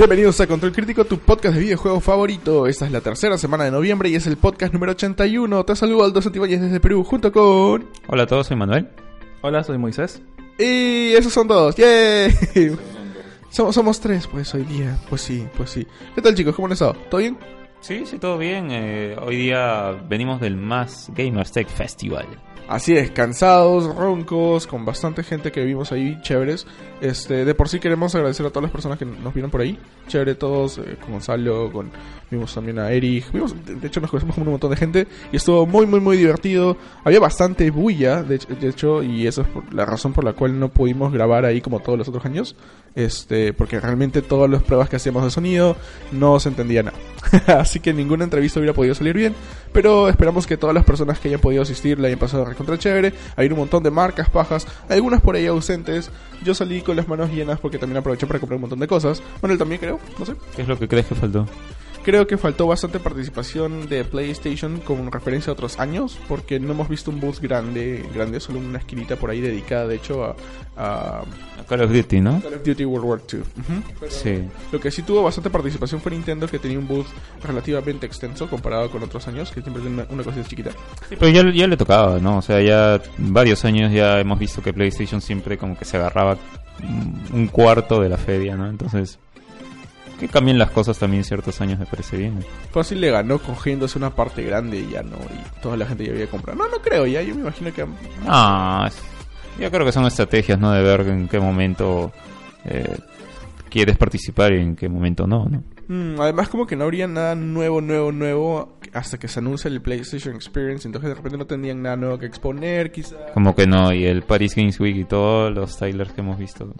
Bienvenidos a Control Crítico, tu podcast de videojuegos favorito. Esta es la tercera semana de noviembre y es el podcast número 81. Te saludo Aldo Santibáñez desde Perú junto con... Hola a todos, soy Manuel. Hola, soy Moisés. Y esos son todos. ¡Yay! somos, somos tres, pues, hoy día. Pues sí, pues sí. ¿Qué tal, chicos? ¿Cómo han estado? ¿Todo bien? Sí, sí, todo bien. Eh, hoy día venimos del Más Gamers Tech Festival. Así es, cansados, roncos, con bastante gente que vimos ahí, chéveres. Este, de por sí queremos agradecer a todas las personas que nos vieron por ahí. Chévere todos, eh, con Gonzalo, con, vimos también a Eric. Vimos, de hecho nos conocemos con un montón de gente y estuvo muy, muy, muy divertido. Había bastante bulla, de, de hecho, y eso es por la razón por la cual no pudimos grabar ahí como todos los otros años. Este, porque realmente todas las pruebas que hacíamos de sonido no se entendía nada. Así que ninguna entrevista hubiera podido salir bien. Pero esperamos que todas las personas que hayan podido asistir la hayan pasado contra chévere. Hay un montón de marcas pajas, algunas por ahí ausentes. Yo salí con las manos llenas porque también aproveché para comprar un montón de cosas. Bueno, él también creo, no sé. ¿Qué es lo que crees que faltó? Creo que faltó bastante participación de PlayStation con referencia a otros años, porque no hemos visto un booth grande, grande, solo una esquinita por ahí dedicada, de hecho, a, a Call of Duty, ¿no? Call of Duty World War II. Sí. Lo que sí tuvo bastante participación fue Nintendo, que tenía un booth relativamente extenso comparado con otros años, que siempre tiene una, una cosita chiquita. Pero ya, ya le tocaba, ¿no? O sea, ya varios años ya hemos visto que PlayStation siempre como que se agarraba un cuarto de la feria, ¿no? Entonces, que cambien las cosas también ciertos años me parece bien. Fácil le ganó cogiéndose una parte grande y ya no, y toda la gente ya había comprado. No, no creo, ya, yo me imagino que... Ah, yo creo que son estrategias, ¿no? De ver en qué momento eh, quieres participar y en qué momento no, ¿no? Mm, además como que no habría nada nuevo, nuevo, nuevo hasta que se anuncie el PlayStation Experience, entonces de repente no tendrían nada nuevo que exponer, quizá. Como que no, y el Paris Games Week y todos los trailers que hemos visto.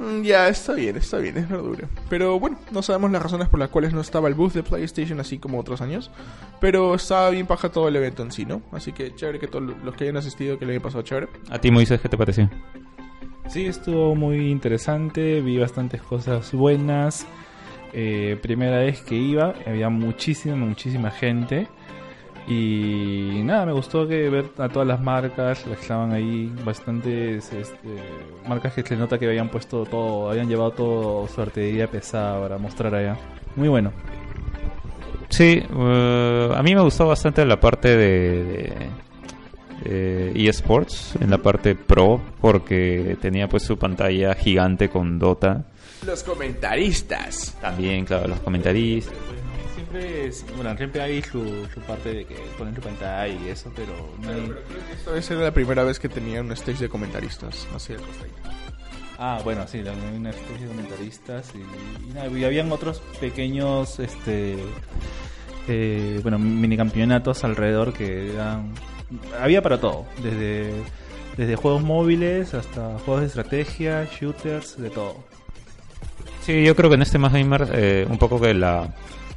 Mm, ya, está bien, está bien, es verdura. Pero bueno, no sabemos las razones por las cuales no estaba el booth de PlayStation así como otros años. Pero estaba bien paja todo el evento en sí, ¿no? Así que chévere que todos los que hayan asistido, que le haya pasado chévere. ¿A ti, Moisés, qué te pareció? Sí, estuvo muy interesante, vi bastantes cosas buenas. Eh, primera vez que iba, había muchísima, muchísima gente. Y nada, me gustó que ver a todas las marcas, las que estaban ahí, bastantes este, marcas que se nota que habían puesto todo, habían llevado todo su artillería pesada para mostrar allá. Muy bueno. Sí, eh, a mí me gustó bastante la parte de, de, de eSports, en la parte pro, porque tenía pues su pantalla gigante con Dota. Los comentaristas. También, claro, los comentaristas. Siempre, es- bueno, siempre hay su, su parte de que ponen su pantalla y eso, pero no hay... Esta vez era la primera vez que tenía un stage de comentaristas. Así de costa. Ah, bueno, sí, también una especie de comentaristas y, y nada, y habían otros pequeños, este, eh, bueno, mini campeonatos alrededor que eran, había para todo, desde, desde juegos móviles hasta juegos de estrategia, shooters, de todo. Sí, yo creo que en este Más Gamer eh, un poco que la,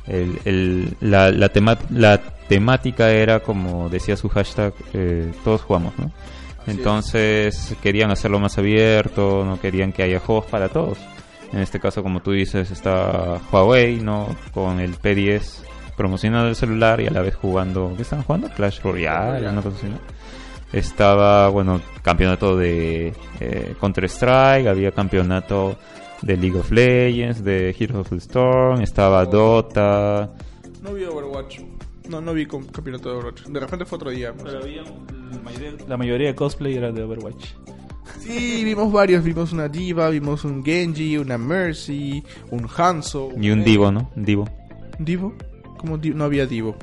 el, el- la, la, tema- la temática era, como decía su hashtag, eh, todos jugamos, ¿no? Entonces querían hacerlo más abierto, no querían que haya juegos para todos. En este caso, como tú dices, está Huawei, ¿no? Con el P10 promocionando el celular y a la vez jugando... ¿Qué estaban jugando? Clash Royale, una cosa así, ¿no? Estaba, bueno, campeonato de eh, Counter-Strike, había campeonato de League of Legends, de Heroes of the Storm, estaba Dota. No vi Overwatch. No, no vi campeonato de Overwatch. De repente fue otro día. no sé. La mayoría de cosplay era de Overwatch. Sí, vimos varios. Vimos una Diva, vimos un Genji, una Mercy, un Hanzo. Y un Divo, ¿no? Un Divo. ¿Divo? ¿Cómo di- no había Divo?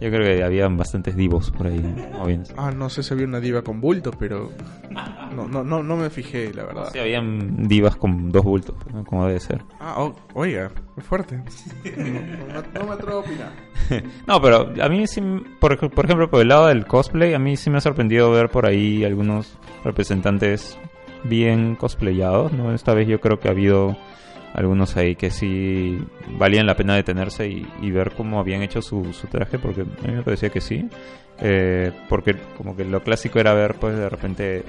Yo creo que había bastantes Divos por ahí. bien. Ah, no sé si había una Diva con bulto, pero... No, no, no, no me fijé, la verdad. Sí, habían divas con dos bultos, ¿no? como debe ser. Ah, oh, oiga, es fuerte. No, me atrevo a opinar. No, pero a mí sí, por, por ejemplo, por el lado del cosplay, a mí sí me ha sorprendido ver por ahí algunos representantes bien cosplayados, ¿no? Esta vez yo creo que ha habido algunos ahí que sí valían la pena detenerse y, y ver cómo habían hecho su, su traje, porque a mí me parecía que sí. Eh, porque como que lo clásico era ver, pues, de repente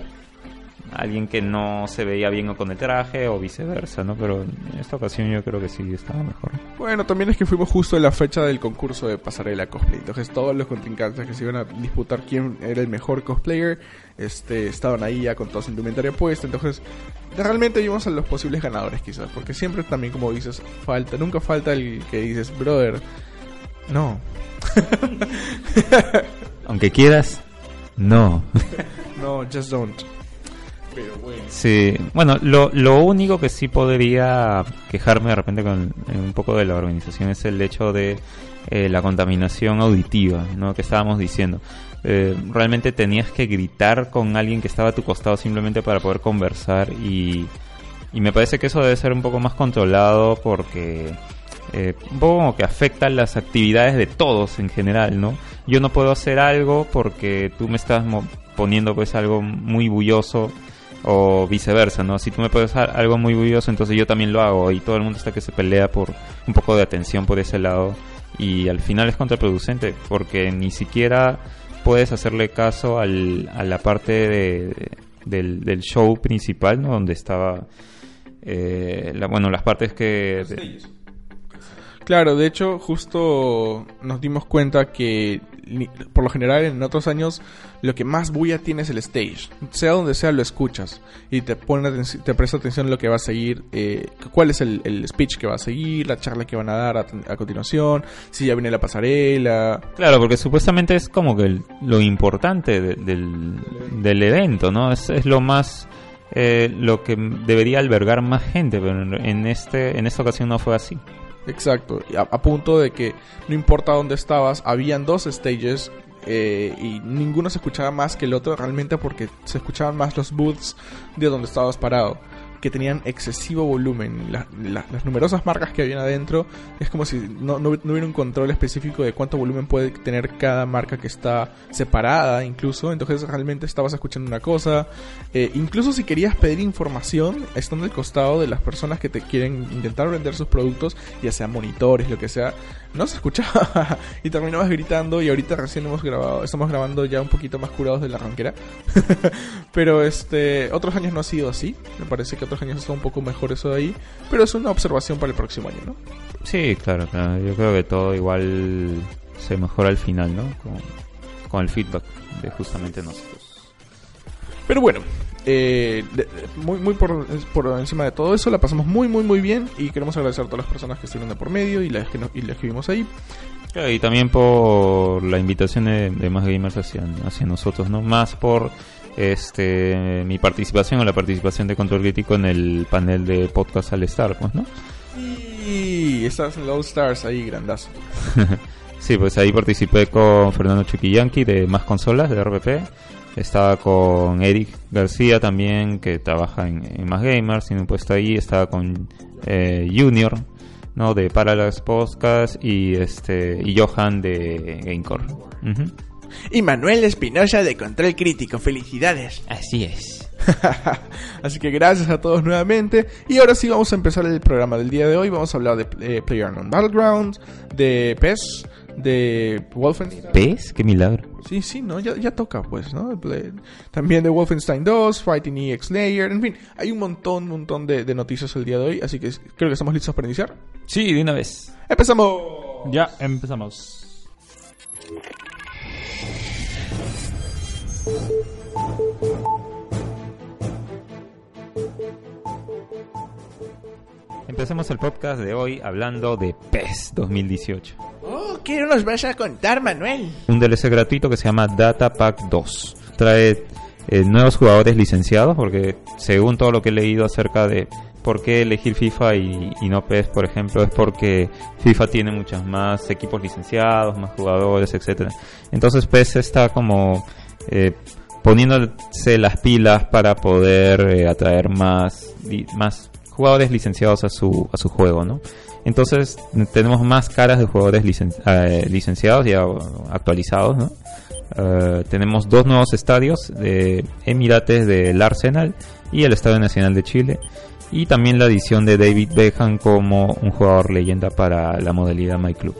alguien que no se veía bien con el traje o viceversa, ¿no? Pero en esta ocasión yo creo que sí estaba mejor. Bueno, también es que fuimos justo en la fecha del concurso de pasarela cosplay. Entonces todos los contrincantes que se iban a disputar quién era el mejor cosplayer, este, estaban ahí ya con toda su indumentaria puesta. Entonces, realmente vimos a los posibles ganadores quizás. Porque siempre también, como dices, falta, nunca falta el que dices, brother, no. Aunque quieras, no. No, just don't. Sí, bueno, lo, lo único que sí podría quejarme de repente con eh, un poco de la organización es el hecho de eh, la contaminación auditiva, ¿no? Que estábamos diciendo. Eh, realmente tenías que gritar con alguien que estaba a tu costado simplemente para poder conversar y, y me parece que eso debe ser un poco más controlado porque eh, un poco como que afecta las actividades de todos en general, ¿no? Yo no puedo hacer algo porque tú me estás poniendo pues algo muy bulloso o viceversa, ¿no? Si tú me puedes dar algo muy bulloso, entonces yo también lo hago y todo el mundo está que se pelea por un poco de atención por ese lado y al final es contraproducente porque ni siquiera puedes hacerle caso al, a la parte de- del, del show principal, ¿no? Donde estaba, eh, la- bueno, las partes que... de- Claro, de hecho, justo nos dimos cuenta que por lo general en otros años lo que más bulla tiene es el stage. Sea donde sea lo escuchas y te pone te presta atención a lo que va a seguir, eh, cuál es el, el speech que va a seguir, la charla que van a dar a, a continuación, si ya viene la pasarela. Claro, porque supuestamente es como que el- lo importante de- del, del evento, ¿no? Es, es lo más... eh, lo que debería albergar más gente, pero en, este en esta ocasión no fue así. Exacto, a, a punto de que no importa dónde estabas, habían dos stages eh, y ninguno se escuchaba más que el otro realmente porque se escuchaban más los booths de donde estabas parado, que tenían excesivo volumen. La- la- las numerosas marcas que habían adentro es como si no, no, no hubiera un control específico de cuánto volumen puede tener cada marca que está separada incluso, entonces realmente estabas escuchando una cosa. Eh, incluso si querías pedir información, estando al costado de las personas que te quieren intentar vender sus productos, ya sea monitores, lo que sea, no se escuchaba y terminabas gritando y ahorita recién hemos grabado, estamos grabando ya un poquito más curados de la ranquera. pero este, otros años no ha sido así, me parece que otros años está un poco mejor eso de ahí, pero es una observación para el próximo año, ¿no? Sí, claro, claro. Yo creo que todo igual se mejora al final, ¿no? Con, con el feedback de justamente nosotros. Pero bueno, eh, muy, muy por, por encima de todo eso, la pasamos muy, muy, muy bien y queremos agradecer a todas las personas que estuvieron de por medio y las que, no- y las que vimos ahí. Claro, y también por la invitación de, de más gamers hacia, hacia nosotros, ¿no? Más por este mi participación o la participación de Control Crítico en el panel de podcast al Star, pues, ¿no? Y estás en All Stars ahí, grandazo. Sí, pues ahí participé con Fernando Chuquillanqui de Más Consolas de RPP. Estaba con Eric García también, que trabaja en, en Más Gamers, tiene un puesto ahí. Estaba con eh, Junior, ¿no? De Parallax Podcast y este y Johan de Gamecore. Ujú. Y Manuel Espinosa de Control Crítico, felicidades. Así es. Así que gracias a todos nuevamente. Y ahora sí vamos a empezar el programa del día de hoy. Vamos a hablar de eh, PlayerUnknown Battlegrounds, de PES, de Wolfenstein. ¿Ves? ¡Qué milagro! Sí, sí, no, ya, ya toca, pues, ¿no? También de Wolfenstein 2, Fighting EX Layer, en fin, hay un montón, un montón de, de noticias el día de hoy, así que creo que estamos listos para iniciar. Sí, de una vez. ¡Empezamos! Ya empezamos. Empecemos el podcast de hoy hablando de PES 2018. Oh, ¿qué nos vas a contar, Manuel? un DLC gratuito que se llama Data Pack 2. Trae eh, nuevos jugadores licenciados, porque según todo lo que he leído acerca de por qué elegir FIFA y, y no PES, por ejemplo, es porque FIFA tiene muchos más equipos licenciados, más jugadores, etcétera. Entonces PES está como eh, poniéndose las pilas para poder eh, atraer más, más jugadores licenciados a su, a su juego, ¿no? Entonces tenemos más caras de jugadores licen- eh, licenciados ya actualizados. Eh, tenemos dos nuevos estadios de Emirates del Arsenal y el Estadio Nacional de Chile. Y también la adición de David Beckham como un jugador leyenda para la modalidad My Club.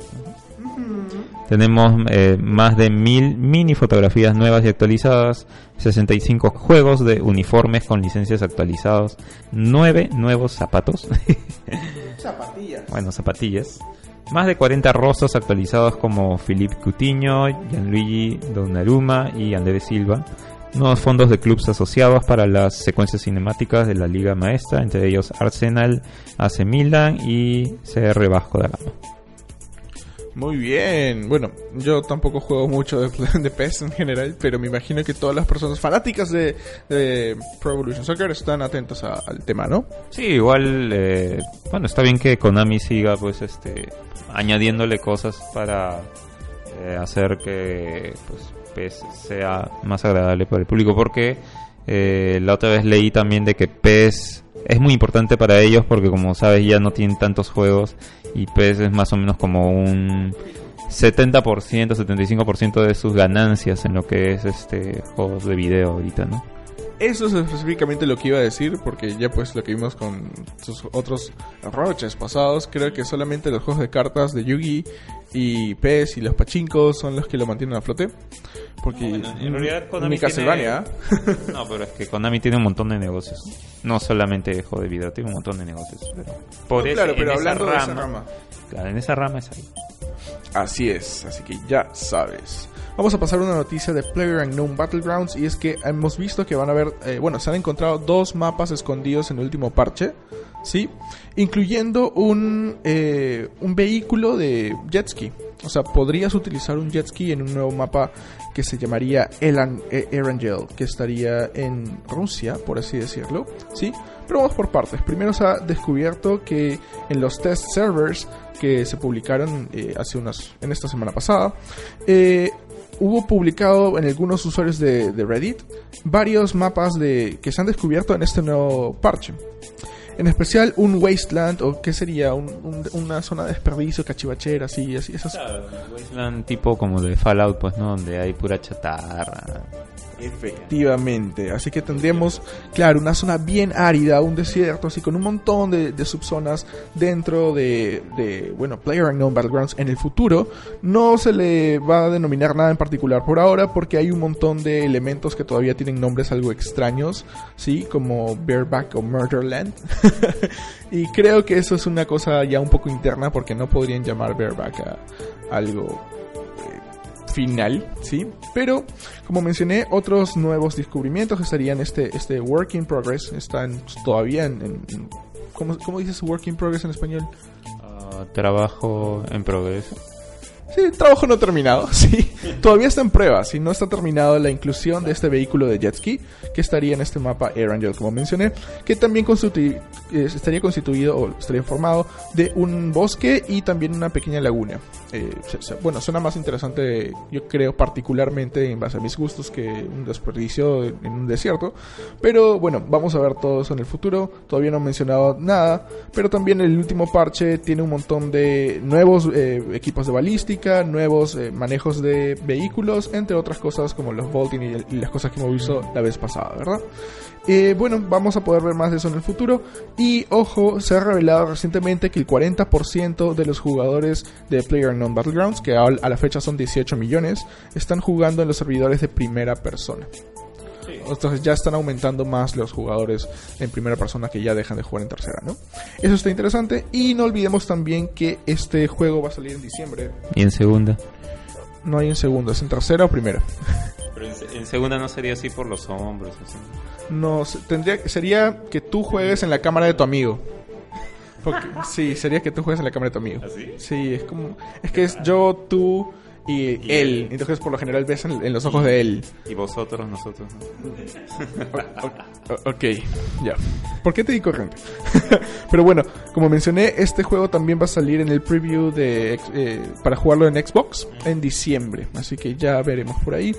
Tenemos eh, más de mil mini fotografías nuevas y actualizadas, 65 juegos de uniformes con licencias actualizados, 9 nuevos zapatos, Zapatillas. bueno, zapatillas, más de 40 rostros actualizados como Philippe Coutinho, Gianluigi Donnarumma y Andrés Silva, nuevos fondos de clubes asociados para las secuencias cinemáticas de la Liga Maestra, entre ellos Arsenal, AC Milan y CR Vasco da Gama. Muy bien. Bueno, yo tampoco juego mucho de, de PES en general, pero me imagino que todas las personas fanáticas de, de Pro Evolution Soccer están atentos a- al tema, ¿no? Sí, igual, eh, bueno, está bien que Konami siga, pues, este, añadiéndole cosas para eh, hacer que, pues, PES sea más agradable para el público, porque eh, la otra vez leí también de que PES es muy importante para ellos, porque como sabes ya no tienen tantos juegos y PES es más o menos como un 70%, 75% de sus ganancias en lo que es este juegos de video ahorita, ¿no? Eso es específicamente lo que iba a decir, porque ya pues lo que vimos con sus otros roches pasados, creo que solamente los juegos de cartas de Yugi y PES y los pachincos son los que lo mantienen a flote. Porque No, bueno, en realidad ni Konami Castlevania, tiene- No, pero es que Konami tiene un montón de negocios. No solamente de juego de video, tiene un montón de negocios. Pero por No, ese- claro, pero en esa hablando de esa rama. Claro, en esa rama es ahí. Así es, así que ya sabes. Vamos a pasar a una noticia de Player Unknown Battlegrounds y es que hemos visto que van a haber, eh, bueno, se han encontrado dos mapas escondidos en el último parche, ¿sí? Incluyendo un, eh, un vehículo de jet ski. O sea, podrías utilizar un jet ski en un nuevo mapa que se llamaría Elan, eh, Erangel, que estaría en Rusia, por así decirlo, ¿sí? Pero vamos por partes. Primero se ha descubierto que en los test servers que se publicaron eh, hace unas en esta semana pasada hubo publicado en algunos usuarios de, de Reddit varios mapas de que se han descubierto en este nuevo parche en especial un wasteland o qué sería Un- un- una zona de desperdicio cachivachera así así esas Wasteland tipo como de Fallout, pues, ¿no? Donde hay pura chatarra. Efectivamente, así que tendríamos, claro, una zona bien árida, un desierto, así con un montón de, de subzonas dentro de, de, bueno, Player Unknown Battlegrounds en el futuro. No se le va a denominar nada en particular por ahora porque hay un montón de elementos que todavía tienen nombres algo extraños, ¿sí? Como Bareback o Murderland. y creo que eso es una cosa ya un poco interna porque no podrían llamar Bareback a algo final, ¿sí? Pero, como mencioné, otros nuevos descubrimientos estarían este, este Work in Progress, están todavía en... en- ¿cómo, ¿Cómo dices Work in Progress en español? Ah, trabajo en progreso. Sí, trabajo no terminado, sí. Todavía está en prueba, si no está terminado la inclusión de este vehículo de jet ski que estaría en este mapa Air Angel, como mencioné, que también constitu- eh, estaría constituido o estaría formado de un bosque y también una pequeña laguna. Eh, bueno, suena más interesante, yo creo, particularmente en base a mis gustos, que un desperdicio en un desierto. Pero bueno, vamos a ver todo eso en el futuro. Todavía no he mencionado nada, pero también el último parche tiene un montón de nuevos eh, equipos de balística, nuevos eh, manejos de vehículos, entre otras cosas como los Bolting y, las cosas que hemos visto la vez pasada, ¿verdad? Eh, bueno, vamos a poder ver más de eso en el futuro. Y ojo, se ha revelado recientemente que el 40% de los jugadores de PlayerUnknown Battlegrounds, que a la fecha son 18 millones, están jugando en los servidores de primera persona. Entonces ya están aumentando más los jugadores en primera persona que ya dejan de jugar en tercera, ¿no? Eso está interesante. Y no olvidemos también que este juego va a salir en diciembre. Y en segunda. No hay en segundo, es en tercera o primera. Pero en, en segunda no sería así por los hombros. Así. No, tendría, sería que tú juegues en la cámara de tu amigo. Porque, sí, sería que tú juegues en la cámara de tu amigo. ¿Así? Sí, es como. Es que es yo, tú y, Y él. él. Entonces, por lo general ves en, en los ojos de él. Y vosotros, nosotros. O- ok, ya. ¿Por qué te di corriente? Pero bueno, como mencioné, este juego también va a salir en el preview de eh, para jugarlo en Xbox en diciembre. Así que ya veremos por ahí.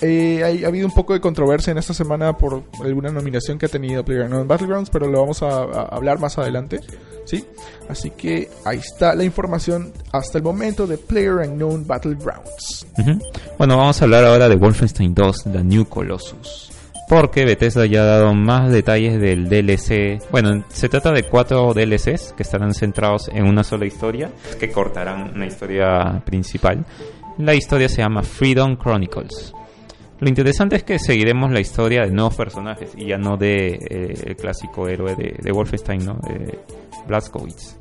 Eh, hay, ha habido un poco de controversia en esta semana por alguna nominación que ha tenido PlayerUnknown Battlegrounds, pero lo vamos a, a hablar más adelante. ¿sí? Así que ahí está la información hasta el momento de PlayerUnknown Battlegrounds. Ujú. Bueno, vamos a hablar ahora de Wolfenstein 2, The New Colossus. Porque Bethesda ya ha dado más detalles del DLC. Bueno, se trata de cuatro DLCs que estarán centrados en una sola historia, que cortarán una historia principal. La historia se llama Freedom Chronicles. Lo interesante es que seguiremos la historia de nuevos personajes y ya no de eh, el clásico héroe de, de Wolfenstein, ¿no? Blazkowicz.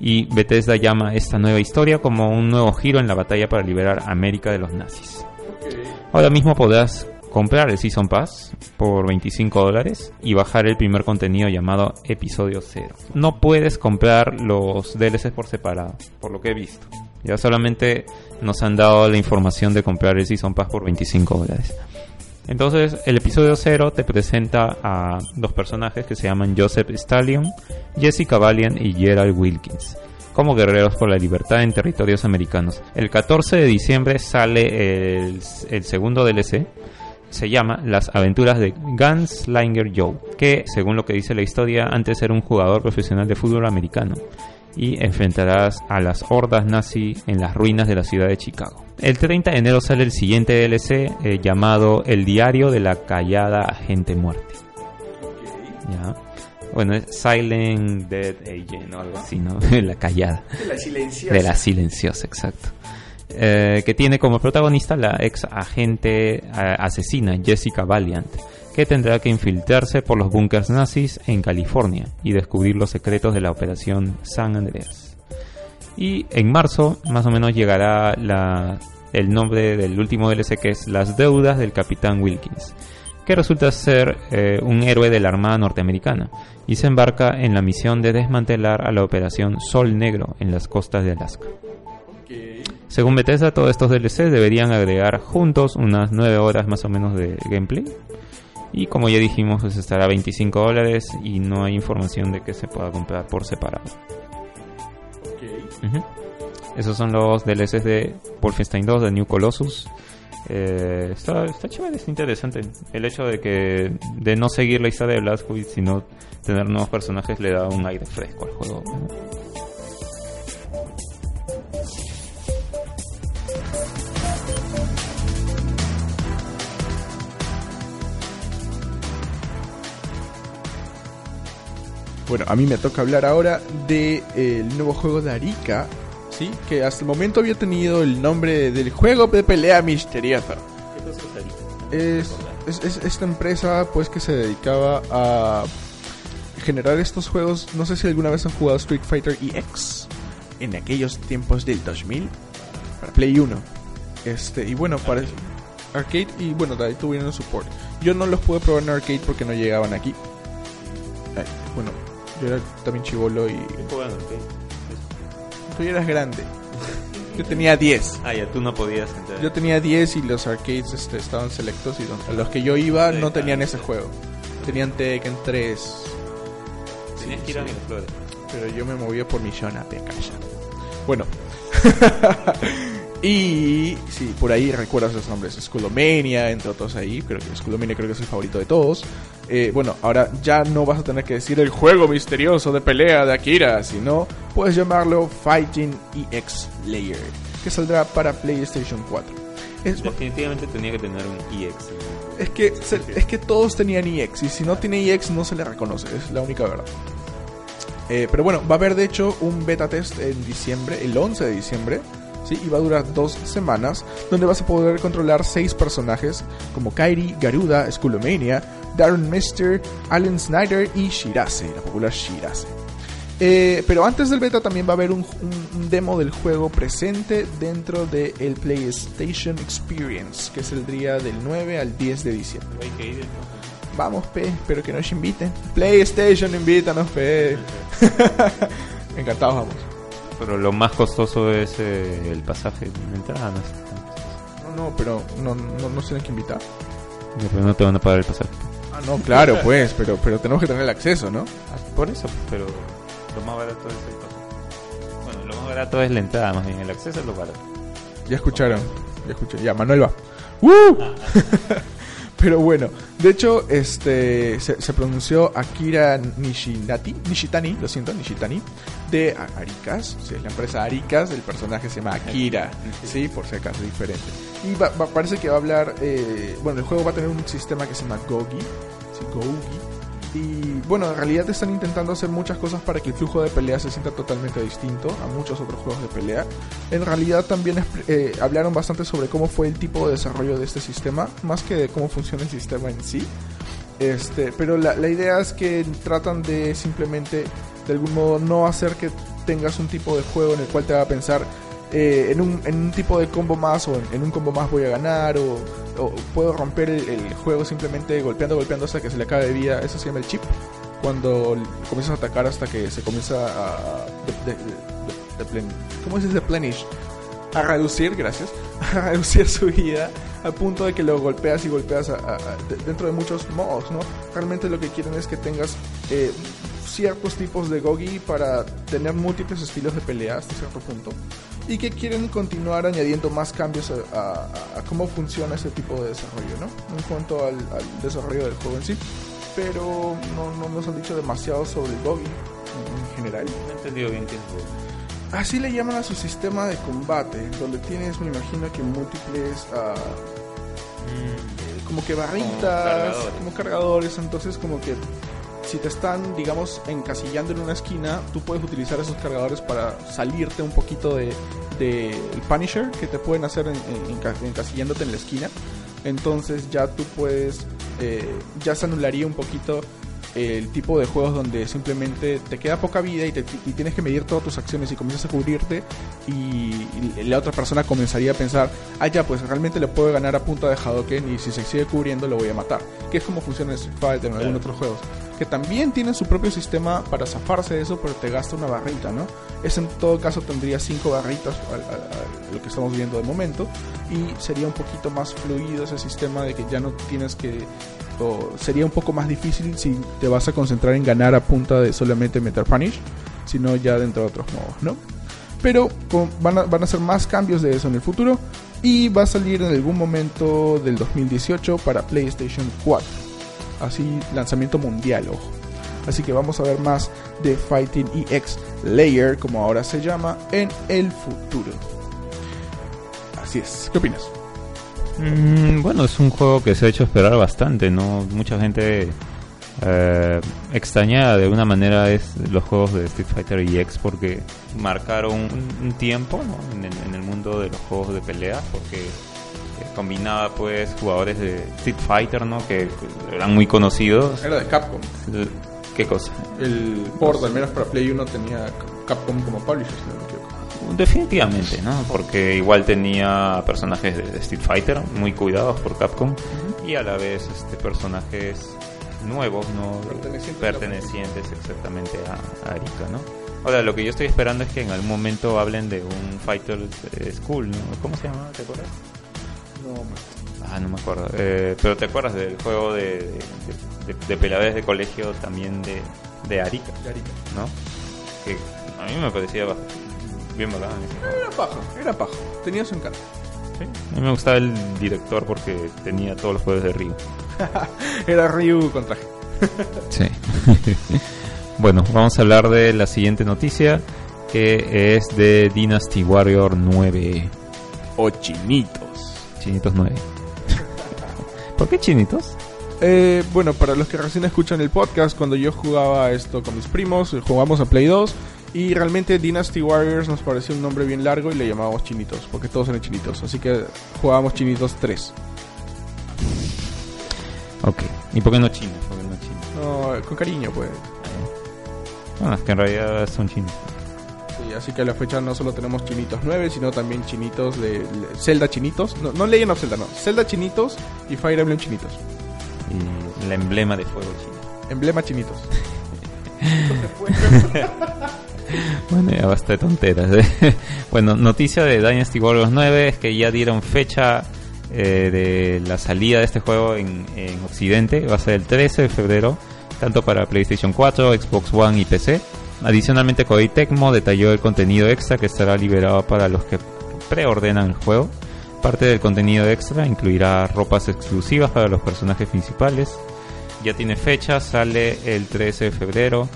Y Bethesda llama esta nueva historia como un nuevo giro en la batalla para liberar América de los nazis. Ahora mismo podrás comprar el Season Pass por 25 dólares y bajar el primer contenido llamado Episodio 0. No puedes comprar los DLCs por separado, por lo que he visto. Ya solamente nos han dado la información de comprar el Season Pass por 25 dólares. Entonces, el episodio 0 te presenta a dos personajes que se llaman Joseph Stallion, Jessica Valiant y Gerald Wilkins, como guerreros por la libertad en territorios americanos. El 14 de diciembre sale el, el segundo DLC, se llama Las aventuras de Gunslinger Joe, que según lo que dice la historia, antes era un jugador profesional de fútbol americano y enfrentarás a las hordas nazi en las ruinas de la ciudad de Chicago. El 30 de enero sale el siguiente DLC eh, llamado El diario de la callada agente muerte. Ya. Bueno, es Silent Dead Agent o algo así, ¿no? la callada. La silenciosa. De la silenciosa, exacto. Eh, que tiene como protagonista la ex agente eh, asesina Jessica Valiant, que tendrá que infiltrarse por los búnkers nazis en California y descubrir los secretos de la operación San Andreas. Y en marzo, más o menos, llegará la, el nombre del último DLC que es Las deudas del Capitán Wilkins, que resulta ser eh, un héroe de la Armada norteamericana y se embarca en la misión de desmantelar a la operación Sol Negro en las costas de Alaska. Según Bethesda, todos estos DLC deberían agregar juntos unas 9 horas más o menos de gameplay. Y como ya dijimos, pues estará a 25 dólares y no hay información de que se pueda comprar por separado. Esos son los DLCs de Wolfenstein 2 de New Colossus. Eh, está, está chévere, está interesante. El hecho de que de no seguir la historia de Blazkowicz, sino tener nuevos personajes le da un aire fresco al juego. ¿no? Bueno, a mí me toca hablar ahora del nuevo juego de Arica, ¿sí? Que hasta el momento había tenido el nombre del juego de pelea misterioso. Es, es, es esta empresa pues que se dedicaba a generar estos juegos. No sé si alguna vez han jugado Street Fighter EX en aquellos tiempos del 2000 para Play 1. Este, y bueno, para arcade y bueno, de ahí tuvieron support. Yo no los pude probar en arcade porque no llegaban aquí. Ay, bueno, yo era también chivolo y tú ya eras grande. Yo tenía 10. Ah, ya tú no podías entrar. Yo tenía 10 y los arcades este, estaban selectos y don- a los que yo iba no tenían ese juego. Tenían Tekken 3. Tenías que ir a Miraflores. Pero yo me movía por mi zona, pe, calla. Bueno. y sí, por ahí recuerdas los nombres. Skullomania, entre otros ahí. Creo que Skullomania creo que es el favorito de todos. Eh, bueno, ahora ya no vas a tener que decir el juego misterioso de pelea de Akira, sino puedes llamarlo Fighting EX Layer, que saldrá para PlayStation 4. Es, Definitivamente tenía que tener un EX. es que, se- es que todos tenían EX y si no tiene EX no se le reconoce, es la única verdad. Eh, pero bueno, va a haber de hecho un beta test en diciembre, el 11 de diciembre, ¿sí? y va a durar dos semanas, donde vas a poder controlar seis personajes como Kairi, Garuda, Skullomania, Darren Mister, Alan Snyder y Shirase, la popular Shirase. Eh, pero antes del beta también va a haber un, demo del juego presente dentro del PlayStation Experience, que saldría del 9 al 10 de diciembre. Vamos, P, pero que nos inviten. PlayStation, invítanos, P. Encantados, vamos. Pero lo más costoso es eh, el pasaje de entrada. ¿no? No, no, pero no, no nos tienen que invitar. Pero no te van a pagar el pasaje. Ah, no, claro, pues, pero, pero tenemos que tener el acceso, ¿no? Ah, Por eso, pero lo más barato es el pasaje. Bueno, lo más barato es la entrada, más bien el acceso es lo barato. Ya escucharon, ya escucharon. Ya, Manuel va. ¡Woo! Pero bueno, de hecho, este se, pronunció Akira Nishinati, Nishitani, lo siento, Nishitani, de Aricas, sí, es la empresa Aricas, el personaje se llama Akira, sí, por si acaso diferente. Y va- parece que va a hablar, eh, bueno, el juego va a tener un sistema que se llama Gogi, sí, Gogi, y bueno, en realidad están intentando hacer muchas cosas para que el flujo de pelea se sienta totalmente distinto a muchos otros juegos de pelea. En realidad también eh, hablaron bastante sobre cómo fue el tipo de desarrollo de este sistema, más que de cómo funciona el sistema en sí. Este, pero la, la idea es que tratan de simplemente, de algún modo, no hacer que tengas un tipo de juego en el cual te va a pensar eh, en, un, en un tipo de combo más o en, un combo más voy a ganar o, puedo romper el, juego simplemente golpeando, golpeando hasta que se le acabe de vida. Eso se llama el chip. Cuando comienzas a atacar hasta que se comienza a... de- de- ¿Cómo se dice? Plenish. A reducir, gracias. A reducir su vida al punto de que lo golpeas y golpeas a- a- a- de- dentro de muchos modos, ¿no? Realmente lo que quieren es que tengas eh, ciertos tipos de Gogi para tener múltiples estilos de pelea hasta cierto punto y que quieren continuar añadiendo más cambios a, a- a cómo funciona ese tipo de desarrollo, ¿no? En cuanto al, al desarrollo del juego en sí. Pero no, no nos han dicho demasiado sobre el Gogi en general. No he entendido bien qué es Así le llaman a su sistema de combate, donde tienes, me imagino que múltiples, ah, eh, como que barritas, cargadores. como cargadores, entonces como que si te están, digamos, encasillando en una esquina, tú puedes utilizar esos cargadores para salirte un poquito de, el Punisher que te pueden hacer en- en- enca- encasillándote en la esquina. Entonces ya tú puedes, eh, ya se anularía un poquito el tipo de juegos donde simplemente te queda poca vida y, te- y tienes que medir todas tus acciones y comienzas a cubrirte y, y la otra persona comenzaría a pensar, ah ya, pues realmente le puedo ganar a punta de Hadoken y si se sigue cubriendo lo voy a matar. Que es como funciona en Street Fighter o en algunos otros juegos. Que también tienen su propio sistema para zafarse de eso, pero te gasta una barrita, ¿no? Eso en todo caso tendría cinco barritas, lo que estamos viendo de momento, y sería un poquito más fluido ese sistema de que ya no tienes que o sería un poco más difícil si te vas a concentrar en ganar a punta de solamente meter punish, sino ya dentro de otros modos, ¿no? Pero van, a, van a hacer más cambios de eso en el futuro y va a salir en algún momento del 2018 para PlayStation 4. Así, lanzamiento mundial, ojo. Así que vamos a ver más de Fighting EX Layer, como ahora se llama, en el futuro. Así es. ¿Qué opinas? Mm, bueno, es un juego que se ha hecho esperar bastante, ¿no? Mucha gente eh, extraña de una manera es los juegos de Street Fighter EX porque marcaron un, un tiempo ¿no? en, el, en el mundo de los juegos de pelea porque eh, combinaba pues jugadores de Street Fighter, ¿no? Que eran muy conocidos. Era de Capcom. ¿Qué cosa? El port, al menos para Play 1, tenía Capcom como publisher, no. Definitivamente, ¿no? Porque igual tenía personajes de, de Street Fighter muy cuidados por Capcom y a la vez este personajes nuevos, ¿no? Pertenecientes. Pertenecientes exactamente a, a Arika, ¿no? Ahora, lo que yo estoy esperando es que en algún momento hablen de un Fighter eh, School, ¿no? ¿Cómo se llama? ¿Te acuerdas? No. Ah, no me acuerdo. Eh, pero ¿te acuerdas del juego de, de, de- de peleadores de colegio también de, de Yarika. ¿no? Que a mí me parecía ba- bien bacán. Era paja, era paja. Tenía su encanto. Sí. A mí me gustaba el director porque tenía todos los juegos de Ryu. Era Ryu con traje. Sí. bueno, vamos a hablar de la siguiente noticia que es de Dynasty Warrior 9. O chinitos. Chinitos 9. ¿Por qué chinitos? Eh, bueno, para los que recién escuchan el podcast, cuando yo jugaba esto con mis primos, jugamos a Play 2 y realmente Dynasty Warriors nos pareció un nombre bien largo y le llamábamos chinitos, porque todos eran chinitos. Así que jugábamos chinitos 3. Ok. ¿Y por qué no chinos? ¿Por qué no chinos? No, con cariño, pues. Bueno, es que en realidad son chinos. Sí, así que a la fecha no solo tenemos chinitos 9, sino también chinitos de, de Zelda chinitos. No, no Legend of Zelda, no. Zelda chinitos y Fire Emblem chinitos. Y el emblema de fuego chino. Emblema chinitos. Bueno, ya basta de tonteras. ¿eh? bueno, noticia de Dynasty Warriors 9 es que ya dieron fecha eh, de la salida de este juego en, en Occidente va a ser el 13 de febrero, tanto para PlayStation 4, Xbox One y PC. Adicionalmente, Koei Tecmo detalló el contenido extra que estará liberado para los que preordenan el juego. Parte del contenido extra incluirá ropas exclusivas para los personajes principales. Ya tiene fecha, sale el 13 de febrero.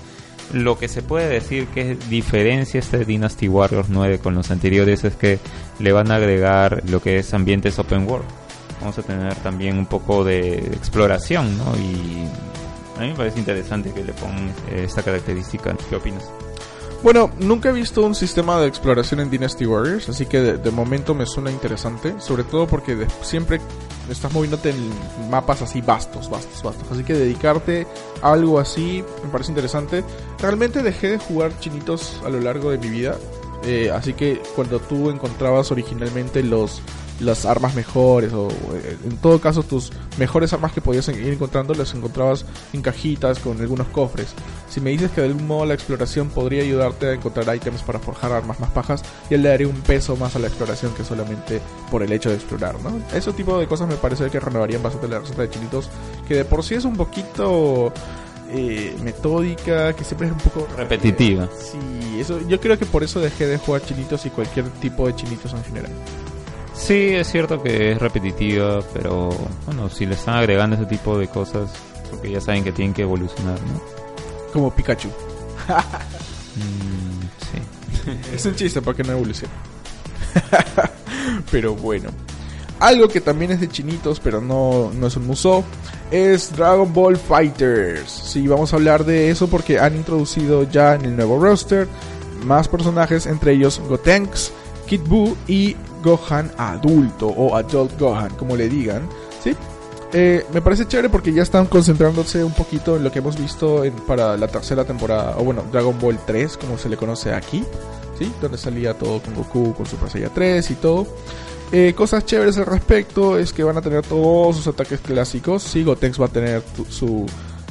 Lo que se puede decir que diferencia este Dynasty Warriors 9 con los anteriores es que le van a agregar lo que es ambientes open world. Vamos a tener también un poco de exploración, ¿no? Y a mí me parece interesante que le pongan eh, esta característica. ¿Qué opinas? Bueno, nunca he visto un sistema de exploración en Dynasty Warriors, así que de, momento me suena interesante, sobre todo porque siempre estás moviéndote en mapas así vastos, vastos, vastos. Así que dedicarte a algo así me parece interesante. Realmente dejé de jugar chinitos a lo largo de mi vida, eh, así que cuando tú encontrabas originalmente los las armas mejores o eh, en todo caso tus mejores armas que podías ir encontrando las encontrabas en cajitas con algunos cofres. Si me dices que de algún modo la exploración podría ayudarte a encontrar ítems para forjar armas más pajas, ya le daré un peso más a la exploración que solamente por el hecho de explorar, ¿no? Ese tipo de cosas me parece que renovarían bastante la receta de chinitos, que de por sí es un poquito eh, metódica, que siempre es un poco Repetitiva. Sí, eso, yo creo que por eso dejé de jugar chinitos y cualquier tipo de chinitos en general. Sí, es cierto que es repetitiva, pero bueno, si le están agregando ese tipo de cosas, porque ya saben que tienen que evolucionar, ¿no? Como Pikachu. Mm, sí. Es un chiste porque no evoluciona. pero bueno. Algo que también es de chinitos, pero no, no es un museo, es Dragon Ball Fighters. Sí, vamos a hablar de eso porque han introducido ya en el nuevo roster más personajes, entre ellos Gotenks, Kid Buu y Gohan adulto o Adult Gohan, como le digan. ¿sí? Eh, me parece chévere porque ya están concentrándose un poquito en lo que hemos visto para la tercera temporada, o bueno, Dragon Ball 3, como se le conoce aquí, ¿sí? Donde salía todo con Goku, con Super Saiyan 3 y todo. Eh, cosas chéveres al respecto es que van a tener todos sus ataques clásicos. Sí, Gotenks va a tener su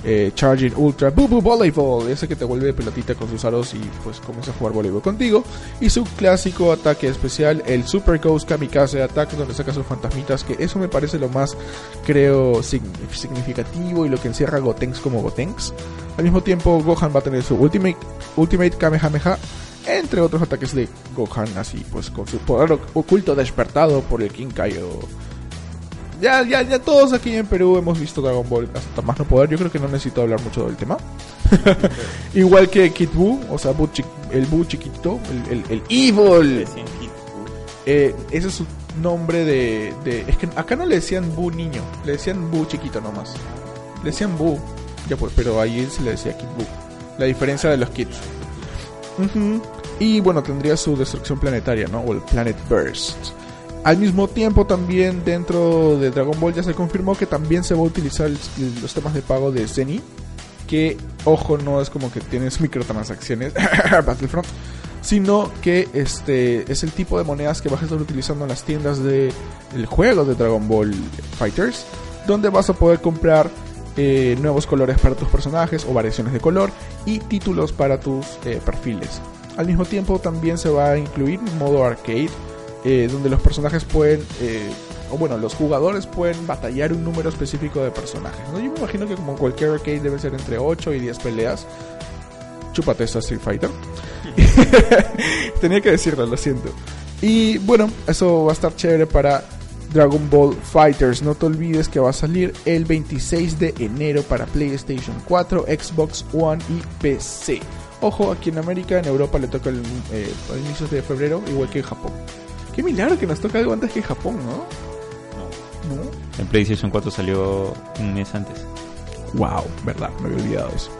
eh, Charging Ultra Boo Boo Volleyball, ese que te vuelve pelotita con sus aros y pues comienza a jugar voleibol contigo. Y su clásico ataque especial, el Super Ghost Kamikaze Attack, donde saca sus fantasmitas, que eso me parece lo más, creo, sign- significativo y lo que encierra Gotenks como Gotenks. Al mismo tiempo, Gohan va a tener su Ultimate, Ultimate Kamehameha, entre otros ataques de Gohan, así pues con su poder oculto despertado por el King Kaio. Ya, ya, ya todos aquí en Perú hemos visto Dragon Ball hasta más no poder. Yo creo que no necesito hablar mucho del tema. Igual que Kid Buu, o sea, Buu el Buu chiquito, el, el, el Evil. Eh, ese es su nombre de, de- Es que acá no le decían Buu niño, le decían Buu chiquito nomás. Le decían Buu, ya pues, pero ahí se le decía Kid Buu. La diferencia de los kids. Y bueno, tendría su destrucción planetaria, ¿no? O el Planet Burst. Al mismo tiempo también dentro de Dragon Ball ya se confirmó que también se va a utilizar los temas de pago de Zeni. Que, ojo, no es como que tienes microtransacciones, Battlefront, sino que este es el tipo de monedas que vas a estar utilizando en las tiendas del juego de Dragon Ball Fighters, donde vas a poder comprar eh, nuevos colores para tus personajes o variaciones de color y títulos para tus eh, perfiles. Al mismo tiempo también se va a incluir modo arcade eh, donde los personajes pueden, eh, o bueno, los jugadores pueden batallar un número específico de personajes. ¿no? Yo me imagino que como cualquier arcade debe ser entre 8 y 10 peleas. Chúpate esta Street Fighter. Tenía que decirlo, lo siento. Y bueno, eso va a estar chévere para Dragon Ball Fighters. No te olvides que va a salir el 26 de enero para PlayStation 4, Xbox One y PC. Ojo, aquí en América, en Europa le toca el, eh, a inicios de febrero, igual que en Japón. Qué milagro que nos toca algo antes que Japón, ¿no? ¿No? El PlayStation 4 salió un mes antes. Wow, verdad, me había olvidado eso.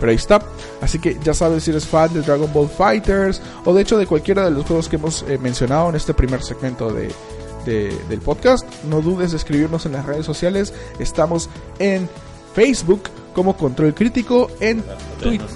Pero ahí está. Así que ya sabes si eres fan de Dragon Ball Fighters o de hecho de cualquiera de los juegos que hemos eh, mencionado en este primer segmento de, de- del podcast. No dudes de escribirnos en las redes sociales. Estamos en Facebook como Control Crítico, en Twitter.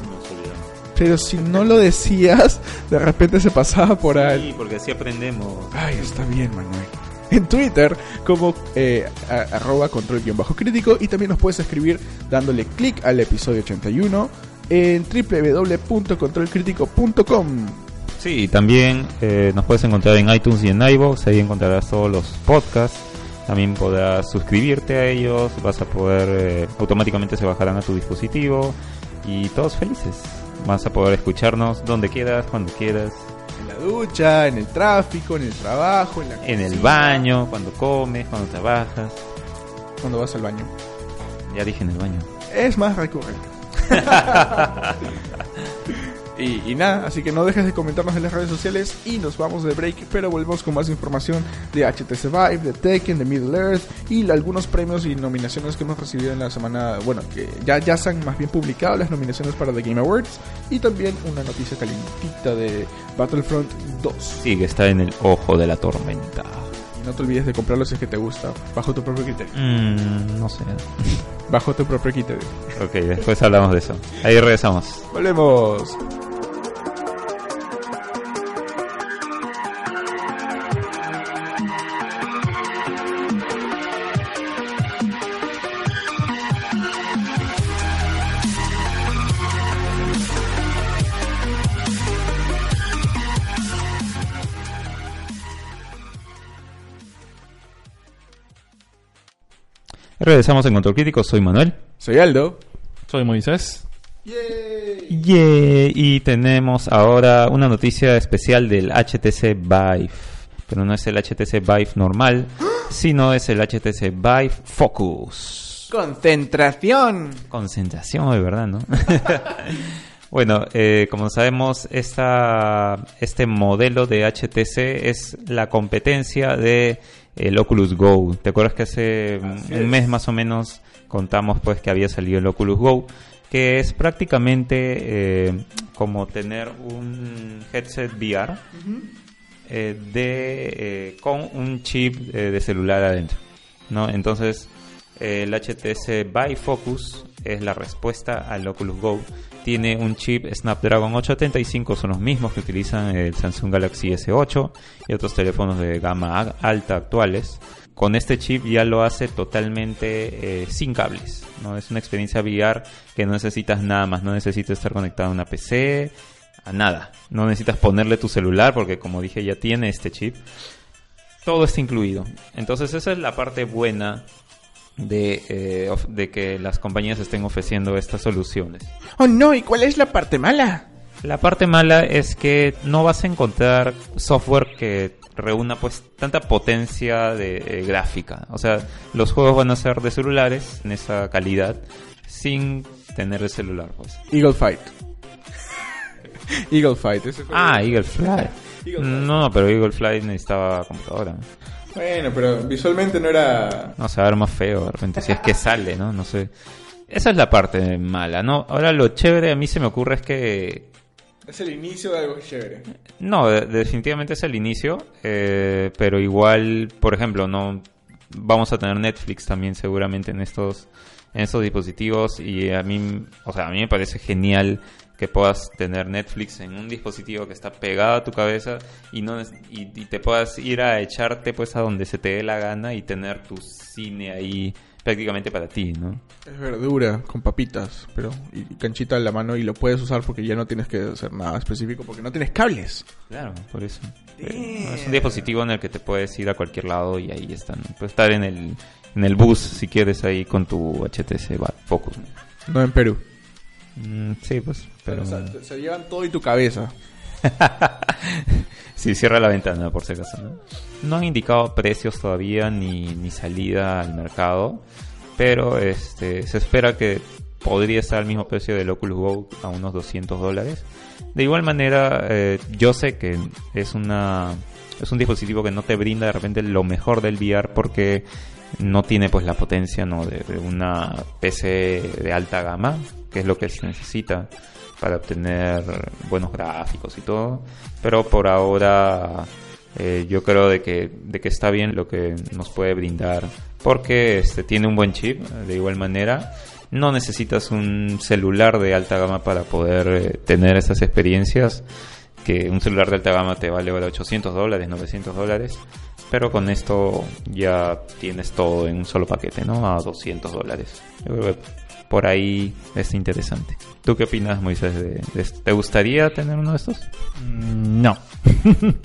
Pero si no lo decías, de repente se pasaba por ahí. Sí, porque así aprendemos. Ay, está bien, Manuel. En Twitter como eh, a- arroba control-crítico y también nos puedes escribir dándole clic al episodio 81 en www.controlcrítico.com. Sí, también eh, nos puedes encontrar en iTunes y en iVoox. Ahí encontrarás todos los podcasts. También podrás suscribirte a ellos, vas a poder, eh, automáticamente se bajarán a tu dispositivo y todos felices. Vas a poder escucharnos donde quieras, cuando quieras, En la ducha, en el tráfico, en el trabajo, en la en el cocina, baño, cuando comes, cuando trabajas. Cuando vas al baño. Ya dije en el baño. Es más recurrente. y, y nada, así que no dejes de comentarnos en las redes sociales y nos vamos de break, pero volvemos con más información de HTC Vive, de Tekken, de Middle Earth y algunos premios y nominaciones que hemos recibido en la semana, bueno, que ya, ya se han más bien publicado las nominaciones para The Game Awards y también una noticia calientita de Battlefront 2. Sí, que está en el ojo de la tormenta. Y no te olvides de comprarlo si es que te gusta, bajo tu propio criterio. Mm, no sé. Bajo tu propio criterio. Ok, después hablamos de eso. Ahí regresamos. Volvemos. Regresamos en Control Crítico, soy Manuel. Soy Aldo. Soy Moisés. Yeah, y tenemos ahora una noticia especial del HTC Vive. Pero no es el HTC Vive normal, sino es el HTC Vive Focus. Concentración. Concentración, de verdad, ¿no? bueno, eh, como sabemos, esta, este modelo de HTC es la competencia de el Oculus Go. ¿Te acuerdas que hace un mes más o menos contamos pues que había salido el Oculus Go? Que es prácticamente eh, como tener un headset VR eh, de, eh, con un chip de celular adentro. ¿no? Entonces, el HTC Vive Focus es la respuesta al Oculus Go. Tiene un chip Snapdragon 875, son los mismos que utilizan el Samsung Galaxy S8 y otros teléfonos de gama alta actuales. Con este chip ya lo hace totalmente eh, sin cables. ¿no? Es una experiencia VR que no necesitas nada más, no necesitas estar conectado a una PC, a nada. No necesitas ponerle tu celular porque como dije ya tiene este chip. Todo está incluido. Entonces esa es la parte buena de, eh, de que las compañías estén ofreciendo estas soluciones. Oh no, ¿y cuál es la parte mala? La parte mala es que no vas a encontrar software que reúna pues tanta potencia de eh, gráfica. O sea, los juegos van a ser de celulares en esa calidad sin tener el celular pues. Eagle Fight. Eagle Fight. ese fue- Ah, Eagle Fly. Eagle Fly. No, pero Eagle Fly necesitaba computadora. Bueno, pero visualmente no era... No, se va a ver más feo de repente, si es que sale, ¿no? No sé. Esa es la parte mala, ¿no? Ahora lo chévere a mí se me ocurre es que... Es el inicio de algo chévere. No, de- definitivamente es el inicio, eh, pero igual, por ejemplo, no vamos a tener Netflix también seguramente en estos en estos dispositivos y a mí, o sea, a mí me parece genial que puedas tener Netflix en un dispositivo que está pegado a tu cabeza y no y, y te puedas ir a echarte pues a donde se te dé la gana y tener tu cine ahí prácticamente para ti, ¿no? Es verdura con papitas, pero y canchita en la mano y lo puedes usar porque ya no tienes que hacer nada específico porque no tienes cables. Claro, por eso. Eh, Es un dispositivo en el que te puedes ir a cualquier lado y ahí están. Puedes estar en el, en el bus si quieres ahí con tu HTC Focus. ¿no? No en Perú. Mm, sí, pues, pero... O sea, te- se llevan todo y tu cabeza. sí, cierra la ventana por si acaso. ¿no? No han indicado precios todavía ni, ni salida al mercado, pero este se espera que podría estar al mismo precio del Oculus Go a unos 200 dólares. De igual manera, eh, yo sé que es una es un dispositivo que no te brinda de repente lo mejor del VR porque no tiene pues la potencia ¿no? de, de una PC de alta gama, que es lo que se necesita para obtener buenos gráficos y todo. Pero por ahora eh, yo creo de que, de que está bien lo que nos puede brindar porque este tiene un buen chip de igual manera. No necesitas un celular de alta gama para poder eh, tener esas experiencias. Que un celular de alta gama te vale ahora 800 dólares, 900 dólares. Pero con esto ya tienes todo en un solo paquete, ¿no? A 200 dólares. Por ahí es interesante. ¿Tú qué opinas, Moisés? De? ¿Te gustaría tener uno de estos? Mm, No.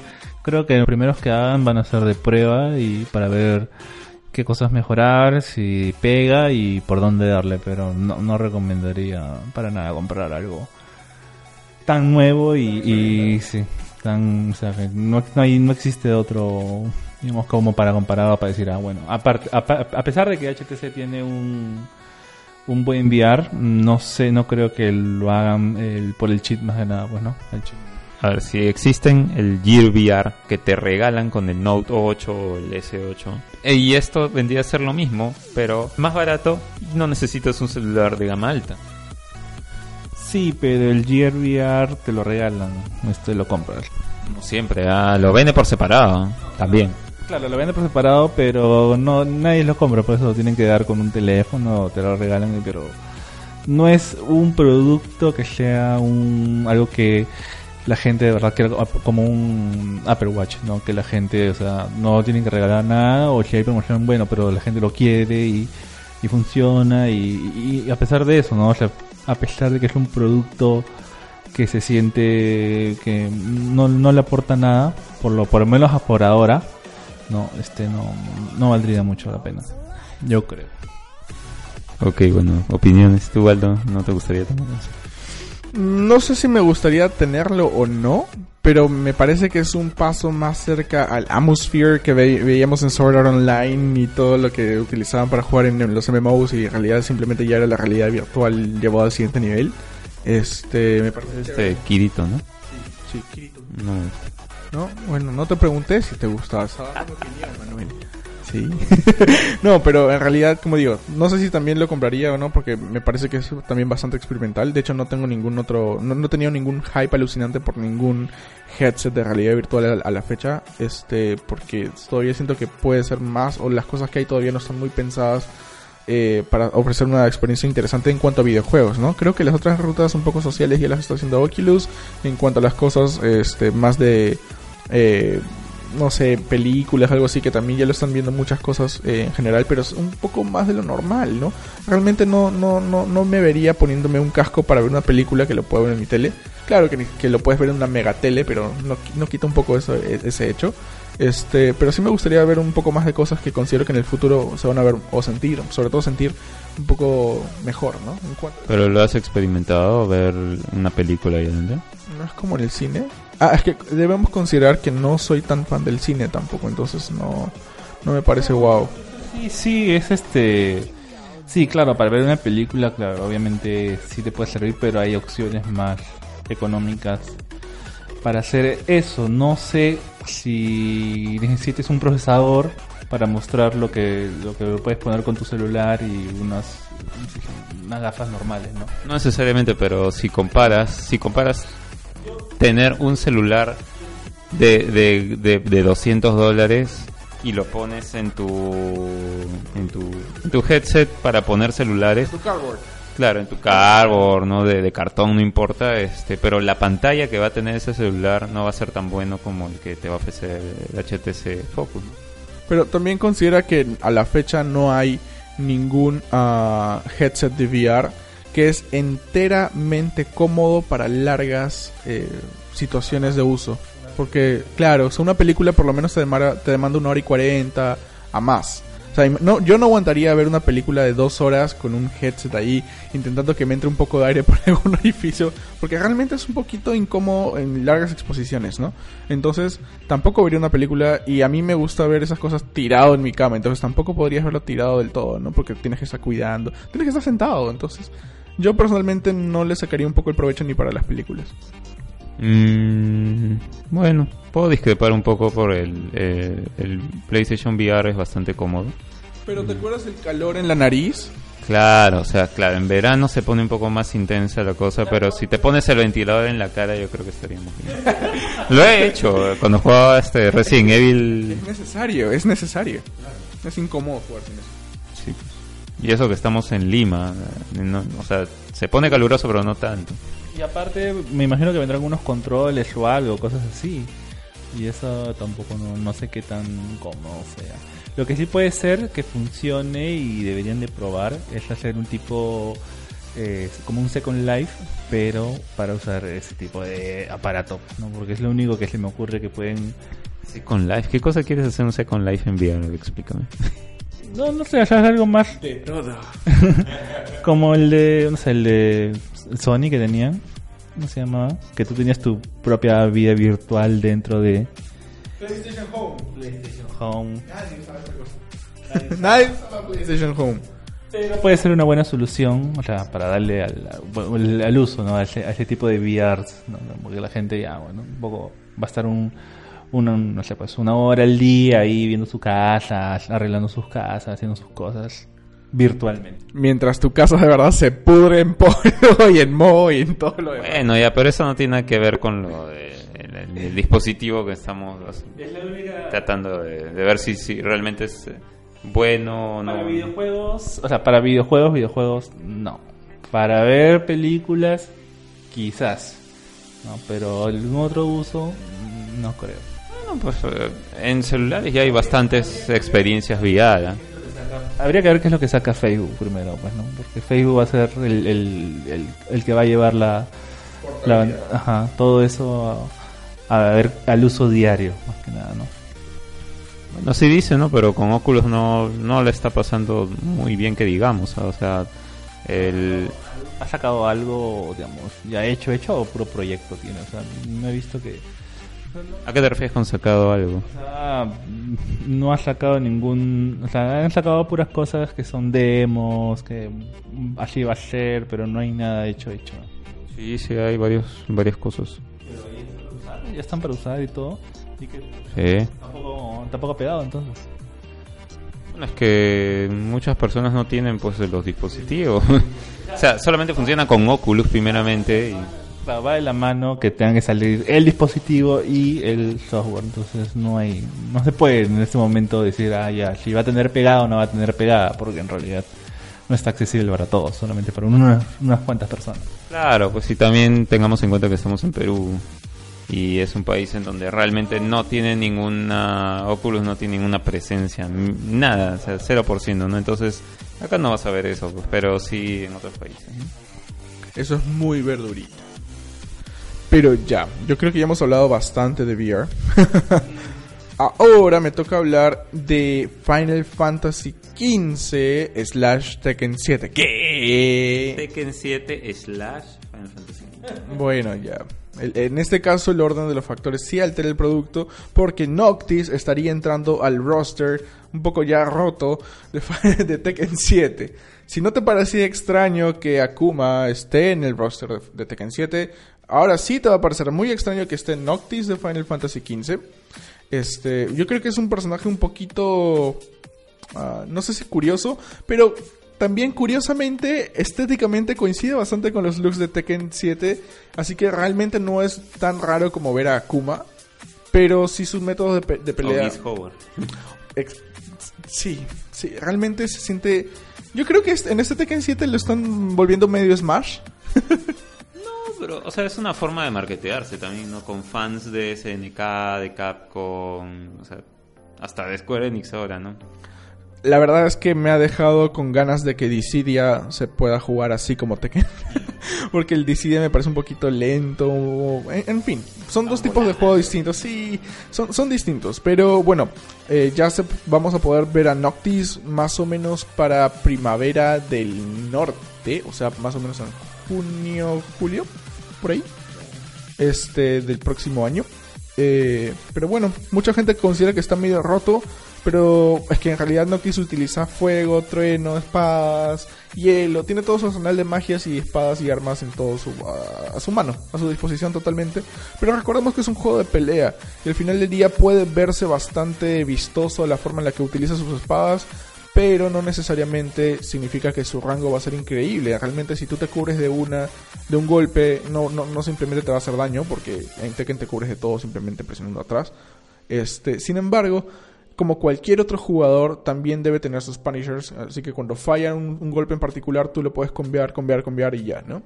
Creo que los primeros que hagan van a ser de prueba y para ver qué cosas mejorar, si pega y por dónde darle, pero no, no recomendaría para nada comprar algo tan nuevo y, y sí, tan, o sea, no, no, hay, no existe otro, digamos, como para comparado para decir, ah, bueno, aparte, a, a pesar de que HTC tiene un, un buen VR, no sé, no creo que lo hagan el, por el cheat más de nada, pues, ¿no? El cheat. A ver, si existen el Gear VR que te regalan con el Note 8 o el S8. eh, Y esto vendría a ser lo mismo, pero más barato y no necesitas un celular de gama alta. Sí, pero el Gear VR te lo regalan, este lo compras. Como siempre, ah, lo vende por separado también. Claro, lo venden por separado, pero no nadie lo compra, por eso lo tienen que dar con un teléfono, te lo regalan, pero no es un producto que sea un algo que la gente de verdad quiera como un Apple Watch, ¿no? Que la gente, o sea, no tienen que regalar nada o si hay promoción, bueno, pero la gente lo quiere y, funciona y, y a pesar de eso, ¿no? O sea, a pesar de que es un producto que se siente que no, no le aporta nada, por lo por lo menos por ahora, no, este no, no valdría mucho la pena. Yo creo. Ok, bueno, opiniones. ¿Tú, Waldo, no te gustaría tener eso? No sé si me gustaría tenerlo o no, pero me parece que es un paso más cerca al Atmosphere que ve veíamos en Sword Art Online y todo lo que utilizaban para jugar en los MMOs y en realidad simplemente ya era la realidad virtual llevado al siguiente nivel. Este, me parece Este Kirito, ¿no? Sí, sí, Kirito. No. No, bueno, no te pregunté si te gustaba. Estaba dando mi opinión, Manuel. Sí. no, pero en realidad, como digo, no sé si también lo compraría o no, porque me parece que es también bastante experimental. De hecho, no tengo ningún otro, no, no he tenido ningún hype alucinante por ningún headset de realidad virtual a, a, la fecha, este, porque todavía siento que puede ser más, o las cosas que hay todavía no están muy pensadas eh, para ofrecer una experiencia interesante en cuanto a videojuegos, ¿no? Creo que las otras rutas un poco sociales ya las está haciendo Oculus, en cuanto a las cosas, este, más de... Eh, no sé, películas, algo así, que también ya lo están viendo muchas cosas eh, en general, pero es un poco más de lo normal, ¿no? Realmente no, no, no, no me vería poniéndome un casco para ver una película que lo puedo ver en mi tele. Claro que, que lo puedes ver en una mega tele, pero no, no quita un poco eso, ese hecho. Este, pero sí me gustaría ver un poco más de cosas que considero que en el futuro se van a ver o sentir, sobre todo sentir un poco mejor, ¿no? En cuanto... Pero lo has experimentado ver una película ahí adentro? No es como en el cine. Ah, es que debemos considerar que no soy tan fan del cine tampoco, entonces no, no me parece wow. Sí, sí, es este... Sí, claro, para ver una película, claro, obviamente sí te puede servir, pero hay opciones más económicas para hacer eso. No sé si necesites un procesador para mostrar lo que lo que puedes poner con tu celular y unas unas gafas normales, ¿no? No necesariamente, pero si comparas, si comparas tener un celular de, de, de, de 200 dólares y lo pones en tu en tu, en tu headset para poner celulares. Tu cardboard. Claro, en tu cardboard, ¿no? De, de, cartón, no importa, este, pero la pantalla que va a tener ese celular no va a ser tan bueno como el que te va a ofrecer el HTC Focus. Pero también considera que a la fecha no hay ningún uh, headset de VR que es enteramente cómodo para largas eh, situaciones de uso. Porque, claro, o una película por lo menos te demanda, te demanda una hora y cuarenta a más. O sea, no, yo no aguantaría ver una película de dos horas con un headset ahí intentando que me entre un poco de aire por algún orificio, porque realmente es un poquito incómodo en largas exposiciones, ¿no? Entonces, tampoco vería una película y a mí me gusta ver esas cosas tirado en mi cama, entonces tampoco podrías verlo tirado del todo, ¿no? Porque tienes que estar cuidando, tienes que estar sentado, entonces yo personalmente no le sacaría un poco el provecho ni para las películas. Mm, bueno, puedo discrepar un poco por el, eh, el PlayStation VR es bastante cómodo. Pero ¿te acuerdas el calor en la nariz? Claro, o sea, claro, en verano se pone un poco más intensa la cosa, pero si te pones el ventilador en la cara yo creo que estaríamos bien. Lo he hecho cuando jugaba este Resident Evil. Es necesario, es necesario. Es incómodo jugar sin eso. Y eso que estamos en Lima, no, o sea, se pone caluroso pero no tanto. Y aparte, me imagino que vendrán algunos controles o algo, cosas así. Y eso tampoco no, no sé qué tan cómodo sea. Lo que sí puede ser que funcione y deberían de probar es hacer un tipo eh, como un Second Life, pero para usar ese tipo de aparato, ¿no? Porque es lo único que se me ocurre que pueden... Second Life, ¿qué cosa quieres hacer un Second Life en VR? Explícame. No, no sé, hacer algo más De todo. como el de, no sé, el de Sony que tenían. ¿Cómo se llamaba? Que tú tenías tu propia vida virtual dentro de PlayStation Home. PlayStation Home. Nadie usaba esa cosa. Nadie usaba PlayStation Home. Pero puede ser una buena solución, o sea, para darle al, al- al uso, ¿no? A ese, a ese tipo de VRs, ¿no? Porque la gente ya, bueno, un poco va a estar un, una, no sé, pues una hora al día ahí viendo su casa, arreglando sus casas, haciendo sus cosas virtualmente. Mientras tu casa de verdad se pudre en polvo y en moho y en todo lo demás. Bueno, ya, pero eso no tiene nada que ver con lo de, el, el- el dispositivo que estamos tratando de, de ver si, si realmente es eh, bueno o no. Para videojuegos, o sea, para videojuegos, videojuegos, no. Para ver películas, quizás. No, pero algún otro uso, no creo. Bueno, pues eh, en celulares ya hay bastantes experiencias VR. ¿eh? Habría que ver qué es lo que saca Facebook primero, pues, ¿no? Porque Facebook va a ser el, el, el, el que va a llevar la, la ajá, todo eso a, a ver al uso diario, más que nada, ¿no? Bueno, sí dice, ¿no? Pero con Oculus no, no le está pasando muy bien que digamos. O sea, el... ¿Ha sacado algo, digamos, ya hecho, hecho o puro proyecto tiene? O sea, no he visto que... ¿A qué te refieres con sacado algo? O sea, no ha sacado ningún... O sea, han sacado puras cosas que son demos, que así va a ser, pero no hay nada hecho, hecho. Sí, sí, hay varios, varias cosas. Ya están para usar y todo. Que Sí. tampoco, tampoco ha pegado, entonces. Bueno, es que muchas personas no tienen pues los dispositivos. o sea, solamente funciona con Oculus primeramente y Va va de la mano que tengan que salir el dispositivo y el software. Entonces no hay, no se puede en este momento decir, ah, ya, si va a tener pegada o no va a tener pegada, porque en realidad no está accesible para todos, solamente para unas, unas cuantas personas. Claro, pues si también tengamos en cuenta que estamos en Perú y es un país en donde realmente no tiene ninguna, Oculus no tiene ninguna presencia, nada, o sea, 0%, ¿no? Entonces, acá no vas a ver eso, pues, pero sí en otros países. ¿no? Eso es muy verdurita. Pero ya, yo creo que ya hemos hablado bastante de VR. Ahora me toca hablar de Final Fantasy XV slash Tekken 7. ¿Qué? Tekken 7 slash Final Fantasy. Bueno, ya. En este caso, el orden de los factores sí altera el producto porque Noctis estaría entrando al roster un poco ya roto de Tekken 7. Si no te parecía extraño que Akuma esté en el roster de, de Tekken 7, ahora sí te va a parecer muy extraño que esté Noctis de Final Fantasy XV. Este, yo creo que es un personaje un poquito Ah, no sé si curioso, pero también curiosamente, estéticamente coincide bastante con los looks de Tekken 7, así que realmente no es tan raro como ver a Akuma, pero sí sus métodos de, pe- de pelea... Howard. sí, sí, realmente se siente... Yo creo que en este Tekken 7 lo están volviendo medio Smash. Pero, o sea, es una forma de marketearse también, ¿no? Con fans de SNK, de Capcom, o sea, hasta de Square Enix ahora, ¿no? La verdad es que me ha dejado con ganas de que Dissidia se pueda jugar así como Tekken. Porque el Dissidia me parece un poquito lento. En, en fin, son dos tipos de juegos distintos. Sí, son, son distintos. Pero bueno, eh, ya se, vamos a poder ver a Noctis más o menos para primavera del norte. O sea, más o menos en junio, julio, por ahí. Este, del próximo año. Eh, pero bueno, mucha gente considera que está medio roto. Pero es que en realidad Noctis utiliza fuego, trueno, espadas, hielo. Tiene todo su arsenal de magias y espadas y armas en todo su, a su mano, a su disposición totalmente. Pero recordemos que es un juego de pelea. Y al final del día puede verse bastante vistoso la forma en la que utiliza sus espadas. Pero no necesariamente significa que su rango va a ser increíble. Realmente si tú te cubres de una, de un golpe, no, no, no simplemente te va a hacer daño. Porque en Tekken te cubres de todo simplemente presionando atrás. Este, sin embargo, como cualquier otro jugador, también debe tener sus punishers. Así que cuando falla un, golpe en particular, tú lo puedes cambiar, cambiar, cambiar y ya, ¿no?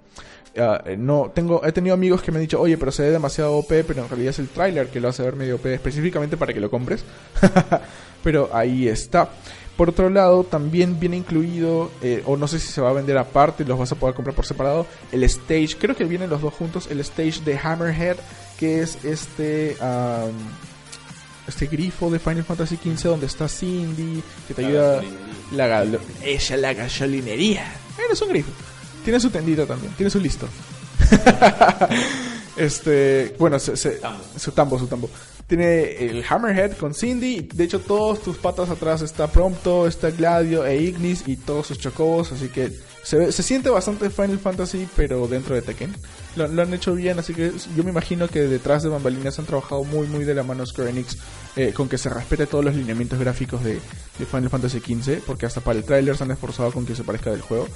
Eh, no tengo, he tenido amigos que me han dicho, oye, pero se ve demasiado OP, pero en realidad es el trailer que lo hace ver medio OP, específicamente para que lo compres. pero ahí está. Por otro lado, también viene incluido, eh, o no sé si se va a vender aparte, los vas a poder comprar por separado, el stage, creo que vienen los dos juntos, el stage de Hammerhead, que es este... am, este grifo de Final Fantasy XV donde está Cindy, que te ayuda la ella la gasolinería. Eres un grifo. Tiene su tendita también, tiene su listo. este, bueno, se- se- su tambo, su tambo. Tiene el Hammerhead con Cindy. De hecho, todos tus patas atrás está Prompto, está Gladio e Ignis y todos sus chocobos. Así que se, ve- se siente bastante Final Fantasy, pero dentro de Tekken. Lo, han hecho bien, así que yo me imagino que detrás de bambalinas han trabajado muy, muy de la mano Square Enix eh, con que se respete todos los lineamientos gráficos de, de Final Fantasy XV, porque hasta para el tráiler se han esforzado con que se parezca del juego.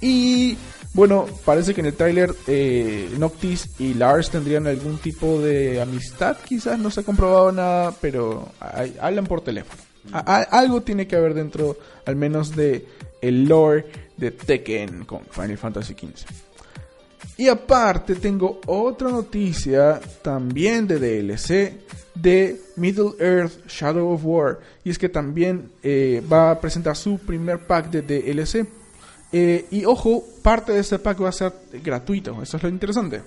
Y bueno, parece que en el tráiler eh, Noctis y Lars tendrían algún tipo de amistad, quizás no se ha comprobado nada, pero hablan por teléfono. Algo tiene que haber dentro, al menos de el lore de Tekken con Final Fantasy XV. Y aparte tengo otra noticia también de DLC de Middle Earth Shadow of War. Y es que también eh, va a presentar su primer pack de DLC. Eh, y ojo, parte de este pack va a ser gratuito. Eso es lo interesante.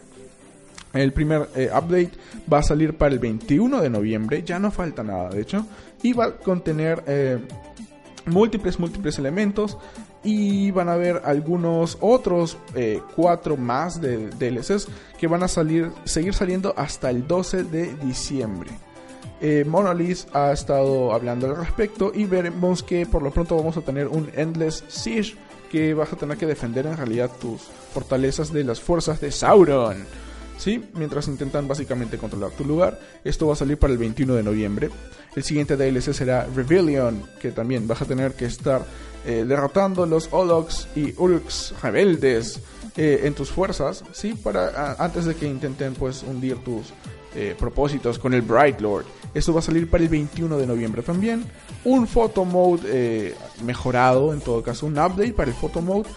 El primer eh, update va a salir para el 21 de noviembre. Ya no falta nada, de hecho. Y va a contener eh, múltiples, múltiples elementos. Y van a haber algunos otros eh, cuatro más de DLCs que van a salir, seguir saliendo hasta el 12 de diciembre. Eh, Monolith ha estado hablando al respecto y veremos que por lo pronto vamos a tener un Endless Siege que vas a tener que defender en realidad tus fortalezas de las fuerzas de Sauron. ¿Sí? Mientras intentan básicamente controlar tu lugar. Esto va a salir para el 21 de noviembre. El siguiente DLC será Rebellion, que también vas a tener que estar eh, derrotando los Ologs y Urks rebeldes eh, en tus fuerzas, ¿sí? Para, antes de que intenten pues hundir tus eh, propósitos con el Bright Lord. Esto va a salir para el 21 de noviembre también. Un photo mode eh, mejorado, en todo caso, un update para el photo mode.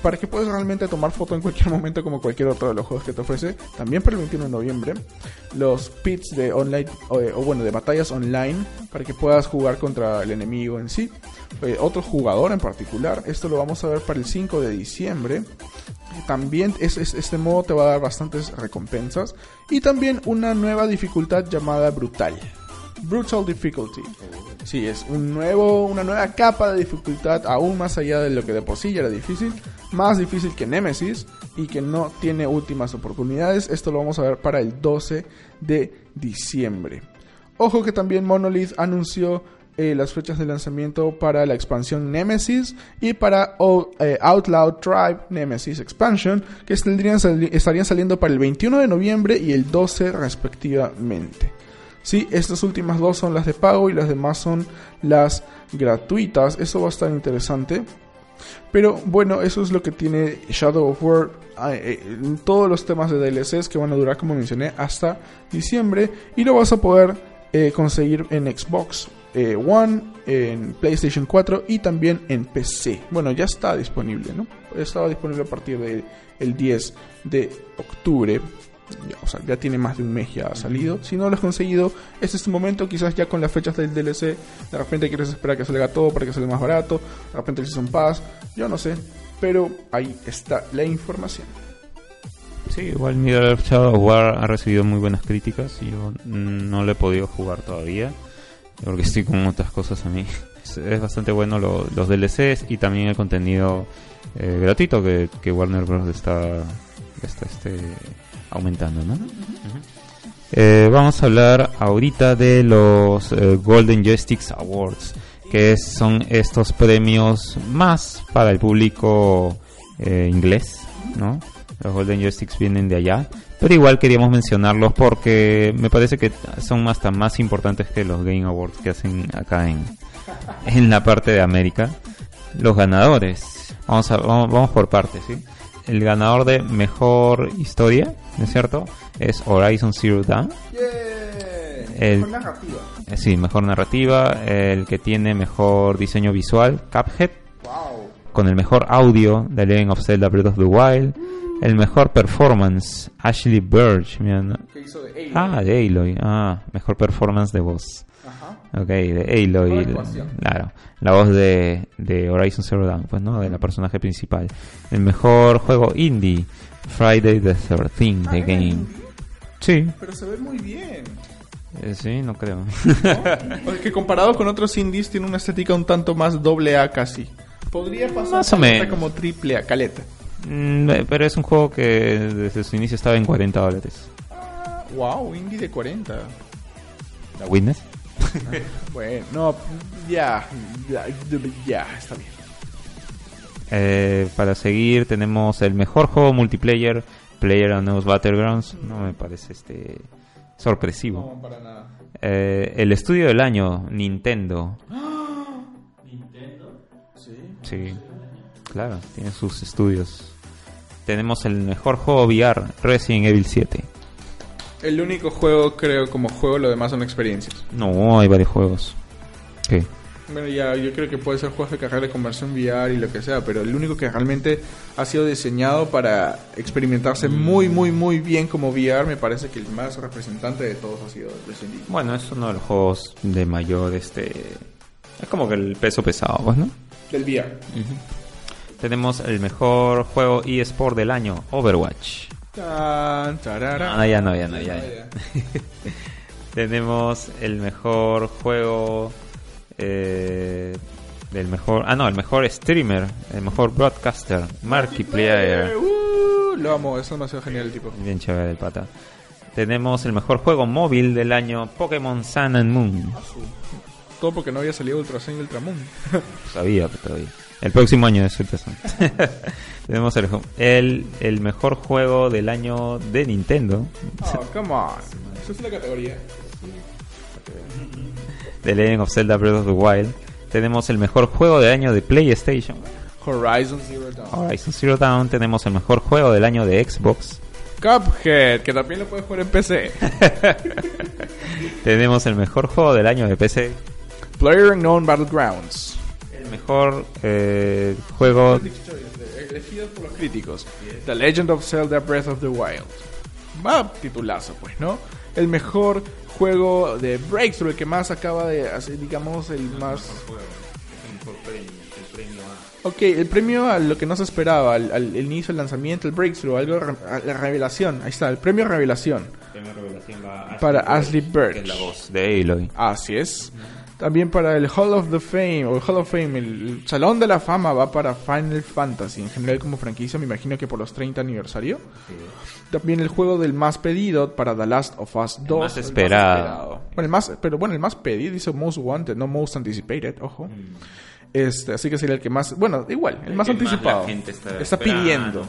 Para que puedas realmente tomar foto en cualquier momento como cualquier otro de los juegos que te ofrece. También para el 21 de noviembre. Los pits de online, o, eh, o bueno, de batallas online. Para que puedas jugar contra el enemigo en sí. Eh, otro jugador en particular. Esto lo vamos a ver para el 5 de diciembre. También es, es- este modo te va a dar bastantes recompensas. Y también una nueva dificultad llamada Brutal. Brutal Difficulty. Sí, es un nuevo, una nueva capa de dificultad aún más allá de lo que de por sí ya era difícil. Más difícil que Nemesis y que no tiene últimas oportunidades. Esto lo vamos a ver para el 12 de diciembre. Ojo que también Monolith anunció eh, las fechas de lanzamiento para la expansión Nemesis y para eh, Outlaw Tribe Nemesis Expansion, que estarían saliendo para el 21 de noviembre y el 12 respectivamente. Sí, estas últimas dos son las de pago y las demás son las gratuitas. Eso va a estar interesante. Pero bueno, eso es lo que tiene Shadow of War. eh, en todos los temas de DLCs que van a durar, como mencioné, hasta diciembre. Y lo vas a poder conseguir en Xbox eh, One, en PlayStation 4 y también en PC. Bueno, ya está disponible, ¿no? Estaba disponible a partir del el 10 de octubre. Ya, o sea, ya tiene más de un mes ya salido. Si no lo has conseguido, este es tu momento. Quizás ya con las fechas del DLC, de repente quieres esperar que salga todo para que salga más barato. De repente el Season Pass, yo no sé. Pero ahí está la información. Sí, igual Middle Shadow War ha recibido muy buenas críticas y yo no lo he podido jugar todavía porque estoy con otras cosas a mí. Es, es bastante bueno lo- los DLCs y también el contenido eh, gratuito que, que Warner Bros. está, está este, aumentando, ¿no? Eh, vamos a hablar ahorita de los eh, Golden Joysticks Awards, que son estos premios más para el público inglés, ¿no? Los Golden Joysticks vienen de allá, pero igual queríamos mencionarlos porque me parece que son hasta más importantes que los Game Awards que hacen acá en, en la parte de América. Los ganadores, vamos, a, vamos, vamos por partes, ¿sí? El ganador de mejor historia, ¿no es cierto? Es Horizon Zero Dawn. El- Mejor narrativa. Eh, Sí, mejor narrativa. El que tiene mejor diseño visual, Cuphead. Wow. Con el mejor audio, The Legend of Zelda Breath of the Wild. El mejor performance, Ashley Burge. mira, ¿no? ¿Qué hizo de Aloy? Ah, de Aloy. Ah, mejor performance de voz. Ajá. Ok, de Aloy. Actuación. claro, la voz de, de Horizon Zero Dawn, pues, ¿no? De la personaje principal. El mejor juego indie, Friday the 13th, The Ah, Game. Sí, Pero se ve muy bien. Eh, sí, no creo. O es que comparado con otros indies tiene una estética un tanto más doble A casi. Podría pasar Más o menos. como triple A, caleta. Mm, eh, Pero es un juego que desde su inicio estaba en 40 dólares. Wow, indie de 40. ¿La Witness? Bueno, no, ya, ya, ya, está bien. Eh, para seguir tenemos el mejor juego multiplayer, PlayerUnknown's Battlegrounds. No me parece este sorpresivo. No, para nada. Eh, el estudio del año, Nintendo. Sí. Sí, claro, tiene sus estudios. Tenemos el mejor juego VR, Resident Evil 7. El único juego, creo, como juego, lo demás son experiencias. No, hay varios juegos. ¿Qué? Bueno, ya, yo creo que puede ser juegos de carrera de conversión VR y lo que sea, pero el único que realmente ha sido diseñado para experimentarse muy, muy, muy bien como VR, me parece que el más representante de todos ha sido Resident Evil. Bueno, es uno de los juegos de mayor, este... Es como que el peso pesado, pues, ¿no? Del VR. Tenemos el mejor juego eSport del año, Overwatch. Tan, tarara. No, ya no, ya no, ya. ya. Tenemos el mejor juego eh, del mejor, ah no, el mejor streamer, el mejor broadcaster, Markiplier. Uh, lo amo, es demasiado genial el tipo. Bien chévere el pata. Tenemos el mejor juego móvil del año, Pokémon Sun and Moon. Todo porque no había salido Ultra Sun y. Sabía, pero todavía. El próximo año es Ultra Sun. Tenemos el, el, el mejor juego del año de Nintendo, Oh, come on. Esa es la categoría. The Legend of Zelda Breath of the Wild. Tenemos el mejor juego del año de PlayStation, Horizon Zero Dawn. Horizon Zero Dawn. Tenemos el mejor juego del año de Xbox. Cuphead, que también lo puedes jugar en PC. Tenemos el mejor juego del año de PC. Player Unknown Battlegrounds. El mejor eh, juego. Elegidos por los críticos. The Legend of Zelda Breath of the Wild. Va titulazo, pues, ¿no? El mejor juego de Breakthrough, el que más acaba de hacer, digamos, el más... Ok, el premio a lo que no se esperaba, al, al- el inicio del lanzamiento, el Breakthrough, algo, a la revelación, ahí está, el premio revelación. Para Ashley Birch. Que es la voz de Aloy. Así es. También para el Hall of the Fame, o el Hall of Fame, el Salón de la Fama va para Final Fantasy, en general como franquicia, me imagino que por los 30 aniversario. También el juego del más pedido para The Last of Us 2. más el esperado. Bueno, el más, pero bueno, el más pedido dice Most Wanted, no Most Anticipated, ojo. Este, así que sería el que más, bueno, igual, el más anticipado. está, pidiendo.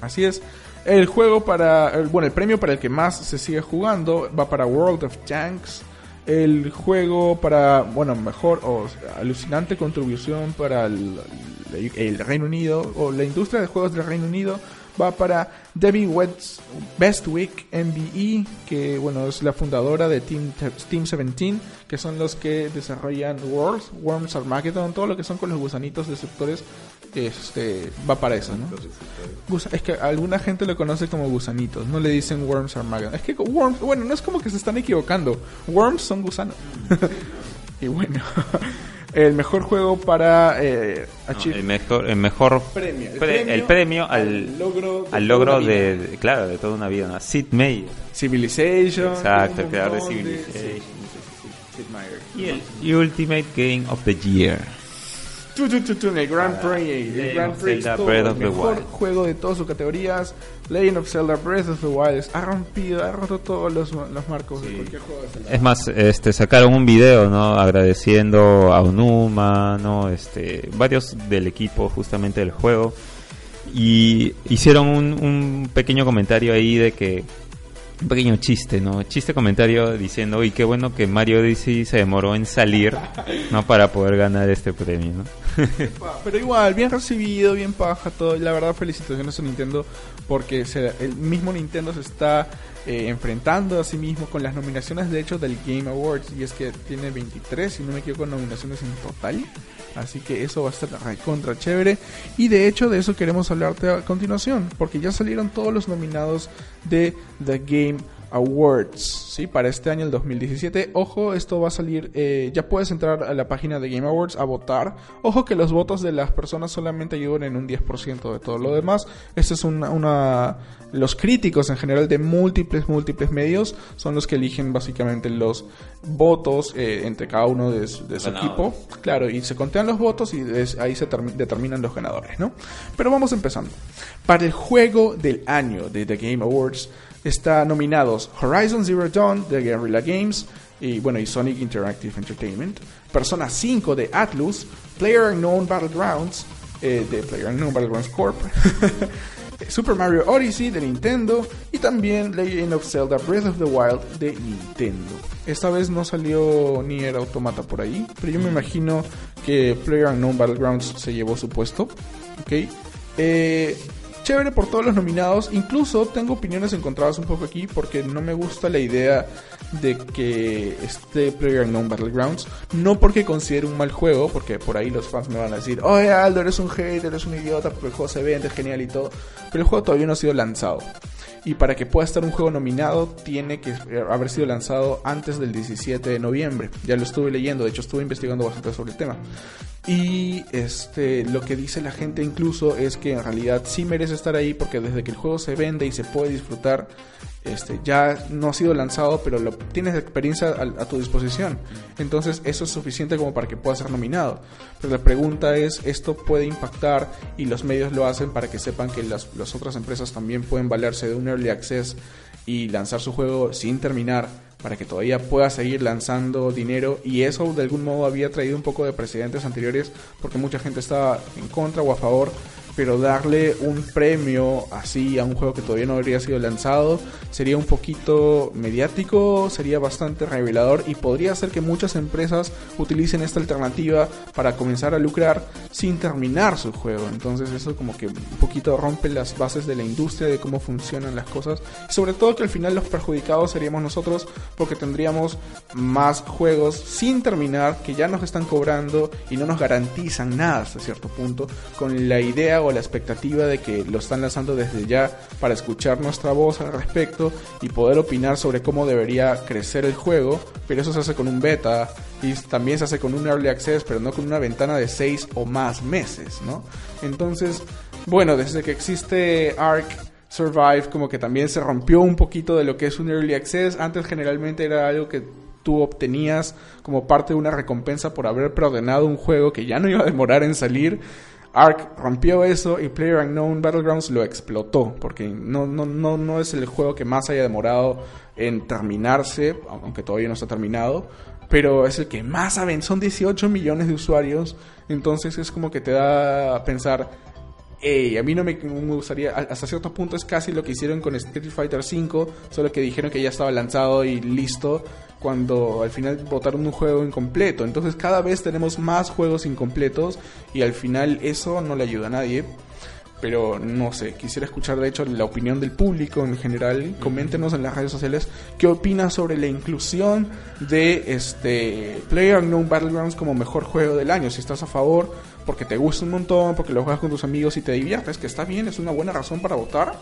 Así es. El juego para. bueno, el premio para el que más se sigue jugando va para World of Tanks. El juego para. Bueno, mejor o alucinante contribución para el, Reino Unido. O la industria de juegos del Reino Unido va para Debbie West Bestwick MBE, que bueno es la fundadora de Team, Team 17, que son los que desarrollan Worlds, Worms Armageddon, todo lo que son con los gusanitos destructores, este va para eso, ¿no? Gusa- es que alguna gente lo conoce como gusanitos, no le dicen Worms Armageddon. Es que Worms, bueno, no es como que se están equivocando. Worms son gusanos. y bueno, el mejor juego para eh, No, el mejor, el mejor Premio, el pre- premio el premio al, al logro de al toda logro una de, claro, de toda una vida. ¿no? Sid Meier. Civilization. Exacto, el creador de Civilization. sí, sí, sí, sí, Sid Meier. Y el Ultimate Game of the Year. Tu, tu, tu, tu, el Grand Prix, el Grand Prix, Zelda todo, Breath el of the mejor Wild. juego de todas sus categorías. Legend of Zelda Breath of the Wild ha rompido, ha roto todos los, los marcos de cualquier juego de Zelda. Es más, este sacaron un video, ¿no? Agradeciendo a Onuma, ¿no? Este, varios del equipo justamente del juego. Y hicieron un, un pequeño comentario ahí de que un pequeño chiste, ¿no? Chiste comentario diciendo, uy, qué bueno que Mario Odyssey se demoró en salir, ¿no? Para poder ganar este premio, ¿no? Pero igual, bien recibido, bien paja todo. La verdad, felicitaciones a Nintendo porque el mismo Nintendo se está eh, enfrentando a sí mismo con las nominaciones, de hecho, del Game Awards. Y es que tiene 23, si no me equivoco, nominaciones en total. Así que eso va a estar contra chévere. Y de hecho, de eso queremos hablarte a continuación. Porque ya salieron todos los nominados de The Game Awards, ¿sí? Para este año, el 2017. Ojo, esto va a salir, eh, ya puedes entrar a la página de Game Awards a votar. Ojo que los votos de las personas solamente ayudan en un 10% de todo lo demás. Este es una, una, Los críticos en general de múltiples, múltiples medios son los que eligen básicamente los votos eh, entre cada uno de, de su equipo. Claro, y se contean los votos y es- ahí se termi- determinan los ganadores, ¿no? Pero vamos empezando. Para el juego del año de The Game Awards está nominados Horizon Zero Dawn de Guerrilla Games y bueno, y Sonic Interactive Entertainment, Persona 5 de Atlus, PlayerUnknown Battlegrounds eh, de PlayerUnknown Battlegrounds Corp. Super Mario Odyssey de Nintendo y también Legend of Zelda Breath of the Wild de Nintendo. Esta vez no salió Nier Automata por ahí, pero yo me imagino que PlayerUnknown Battlegrounds se llevó su puesto. ¿ok? Eh, chévere por todos los nominados. Incluso tengo opiniones encontradas un poco aquí porque no me gusta la idea de que esté PlayerUnknown Battlegrounds. No porque considere un mal juego, porque por ahí los fans me van a decir, oye Aldo, eres un hater, eres un idiota porque el juego se vende, es genial y todo. Pero el juego todavía no ha sido lanzado. Y para que pueda estar un juego nominado, tiene que eh, haber sido lanzado antes del 17 de noviembre. Ya lo estuve leyendo, de hecho estuve investigando bastante sobre el tema. Y este, lo que dice la gente incluso es que en realidad sí merece estar ahí porque desde que el juego se vende y se puede disfrutar, este, ya no ha sido lanzado, pero lo, tienes experiencia a, a tu disposición. Entonces eso es suficiente como para que pueda ser nominado. Pero la pregunta es, ¿esto puede impactar? Y los medios lo hacen para que sepan que las, las otras empresas también pueden valerse de un early access y lanzar su juego sin terminar para que todavía pueda seguir lanzando dinero y eso de algún modo había traído un poco de precedentes anteriores porque mucha gente estaba en contra o a favor pero darle un premio así a un juego que todavía no habría sido lanzado sería un poquito mediático, sería bastante revelador y podría hacer que muchas empresas utilicen esta alternativa para comenzar a lucrar sin terminar su juego. Entonces eso como que un poquito rompe las bases de la industria, de cómo funcionan las cosas. Y sobre todo que al final los perjudicados seríamos nosotros porque tendríamos más juegos sin terminar que ya nos están cobrando y no nos garantizan nada hasta cierto punto con la idea o la expectativa de que lo están lanzando desde ya para escuchar nuestra voz al respecto y poder opinar sobre cómo debería crecer el juego, pero eso se hace con un beta y también se hace con un early access, pero no con una ventana de 6 o más meses, ¿no? Entonces, bueno, desde que existe Ark Survive como que también se rompió un poquito de lo que es un early access, antes generalmente era algo que tú obtenías como parte de una recompensa por haber preordenado un juego que ya no iba a demorar en salir. Ark rompió eso y PlayerUnknown Battlegrounds lo explotó, porque no, no, no, no es el juego que más haya demorado en terminarse, aunque todavía no está terminado, pero es el que más ven- son 18 millones de usuarios, entonces es como que te da a pensar, Ey, a mí no me, no me gustaría, hasta cierto punto es casi lo que hicieron con Street Fighter V, solo que dijeron que ya estaba lanzado y listo, cuando al final botaron un juego incompleto. Entonces cada vez tenemos más juegos incompletos y al final eso no le ayuda a nadie. Pero no sé, quisiera escuchar de hecho la opinión del público en general. Coméntenos en las redes sociales qué opinas sobre la inclusión de este PlayerUnknown Battlegrounds como mejor juego del año. Si estás a favor porque te gusta un montón, porque lo juegas con tus amigos y te diviertes, que está bien, es una buena razón para votar.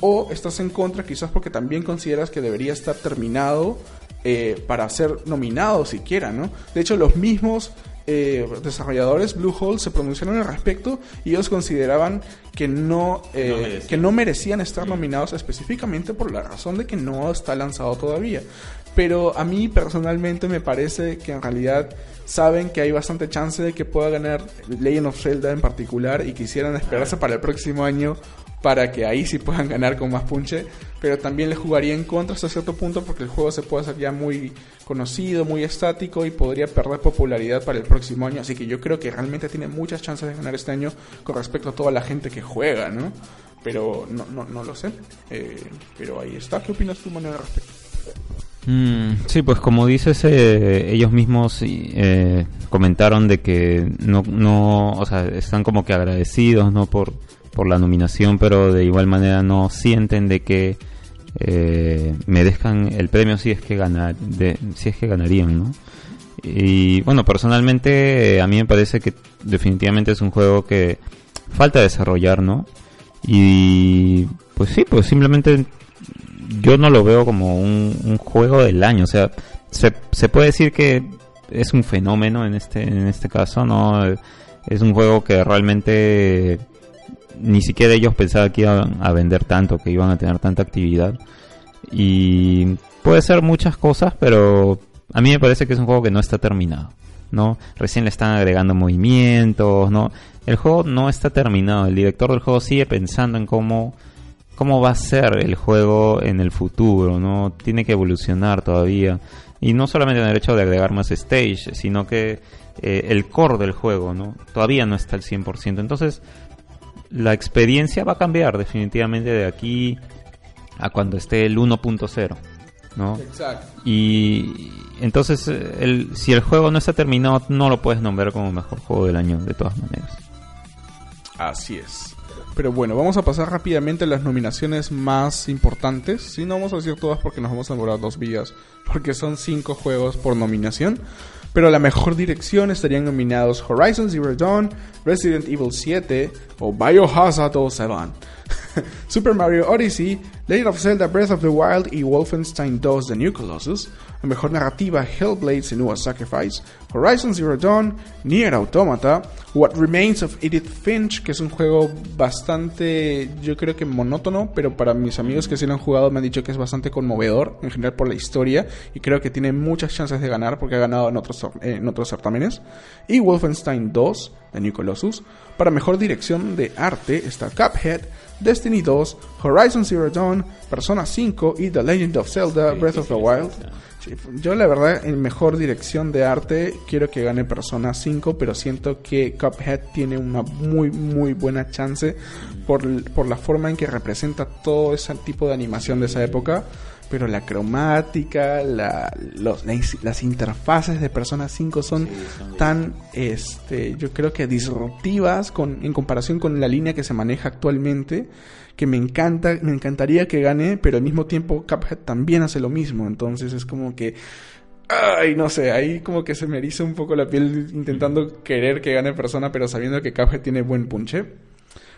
O estás en contra quizás porque también consideras que debería estar terminado eh, para ser nominado siquiera, ¿no? De hecho, los mismos eh, desarrolladores Bluehole se pronunciaron al respecto y ellos consideraban que no, eh, No que no merecían estar nominados específicamente por la razón de que no está lanzado todavía. Pero a mí personalmente me parece que en realidad saben que hay bastante chance de que pueda ganar Legend of Zelda en particular y quisieran esperarse para el próximo año para que ahí sí puedan ganar con más punche, pero también les jugaría en contra hasta cierto punto porque el juego se puede hacer ya muy conocido, muy estático y podría perder popularidad para el próximo año, así que yo creo que realmente tiene muchas chances de ganar este año con respecto a toda la gente que juega, ¿no? Pero no, no, no lo sé, Eh, pero ahí está, ¿qué opinas tú, Manuel, al respecto? Mm, sí, pues como dices, eh, ellos mismos eh, comentaron de que no, no, o sea, están como que agradecidos, ¿no? Por, por la nominación, pero de igual manera no sienten de que eh, merezcan el premio si es que ganar, de, si es que ganarían, ¿no? Y bueno, personalmente eh, a mí me parece que definitivamente es un juego que falta desarrollar, ¿no? Y pues sí, pues simplemente yo no lo veo como un, un juego del año. O sea, se, se puede decir que es un fenómeno en este, en este caso, ¿no? Es un juego que realmente ni siquiera ellos pensaban que iban a vender tanto, que iban a tener tanta actividad. Y puede ser muchas cosas, pero a mí me parece que es un juego que no está terminado. ¿no? Recién le están agregando movimientos, ¿no? El juego no está terminado. El director del juego sigue pensando en cómo, cómo va a ser el juego en el futuro, ¿no? Tiene que evolucionar todavía. Y no solamente en el hecho de agregar más stage, sino que eh, el core del juego, ¿no? Todavía no está al 100%. Entonces, la experiencia va a cambiar definitivamente de aquí a cuando esté el 1.0, ¿no? Exacto. Y entonces, el, si el juego no está terminado, no lo puedes nombrar como mejor juego del año, de todas maneras. Así es. Pero bueno, vamos a pasar rápidamente a las nominaciones más importantes. Si no vamos a decir todas porque nos vamos a demorar dos vías, porque son cinco juegos por nominación. Pero la mejor dirección estarían nominados Horizon Zero Dawn, Resident Evil 7 o Biohazard 07. Super Mario Odyssey, Legend of Zelda Breath of the Wild y Wolfenstein 2 The New Colossus. La mejor narrativa Hellblade Senua's Sacrifice, Horizon Zero Dawn, Nier Automata, What Remains of Edith Finch, que es un juego bastante, yo creo que monótono, pero para mis amigos que sí lo han jugado me han dicho que es bastante conmovedor, en general por la historia, y creo que tiene muchas chances de ganar porque ha ganado en otros, en otros certámenes. Y Wolfenstein 2, The New Colossus. Para mejor dirección de arte está Cuphead, Destiny 2, Horizon Zero Dawn, Persona 5 y The Legend of Zelda Breath of the Wild. Yo la verdad en mejor dirección de arte quiero que gane Persona 5, pero siento que Cuphead tiene una muy muy buena chance por, por la forma en que representa todo ese tipo de animación de esa época. Pero la cromática, la, los, las, interfaces de Persona 5 son tan, este, yo creo que disruptivas con, en comparación con la línea que se maneja actualmente que me encanta, me encantaría que gane, pero al mismo tiempo Cuphead también hace lo mismo, entonces es como que ay, no sé, ahí como que se me eriza un poco la piel intentando querer que gane persona, pero sabiendo que Cuphead tiene buen punche.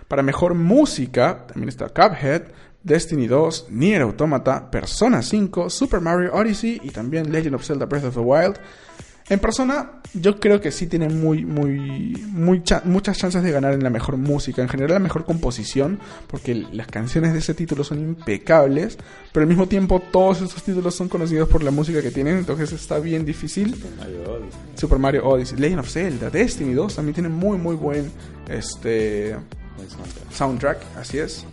Para mejor música, también está Cuphead, Destiny 2, Nier Automata, Persona 5, Super Mario Odyssey y también Legend of Zelda Breath of the Wild. En persona, yo creo que sí tiene muy, muy, muy muchas chances de ganar en la mejor música, en general la mejor composición, porque las canciones de ese título son impecables, pero al mismo tiempo todos esos títulos son conocidos por la música que tienen, entonces está bien difícil. Super Mario Odyssey, Super Mario Odyssey Legend of Zelda, Destiny 2 también tienen muy, muy buen este, soundtrack, así es.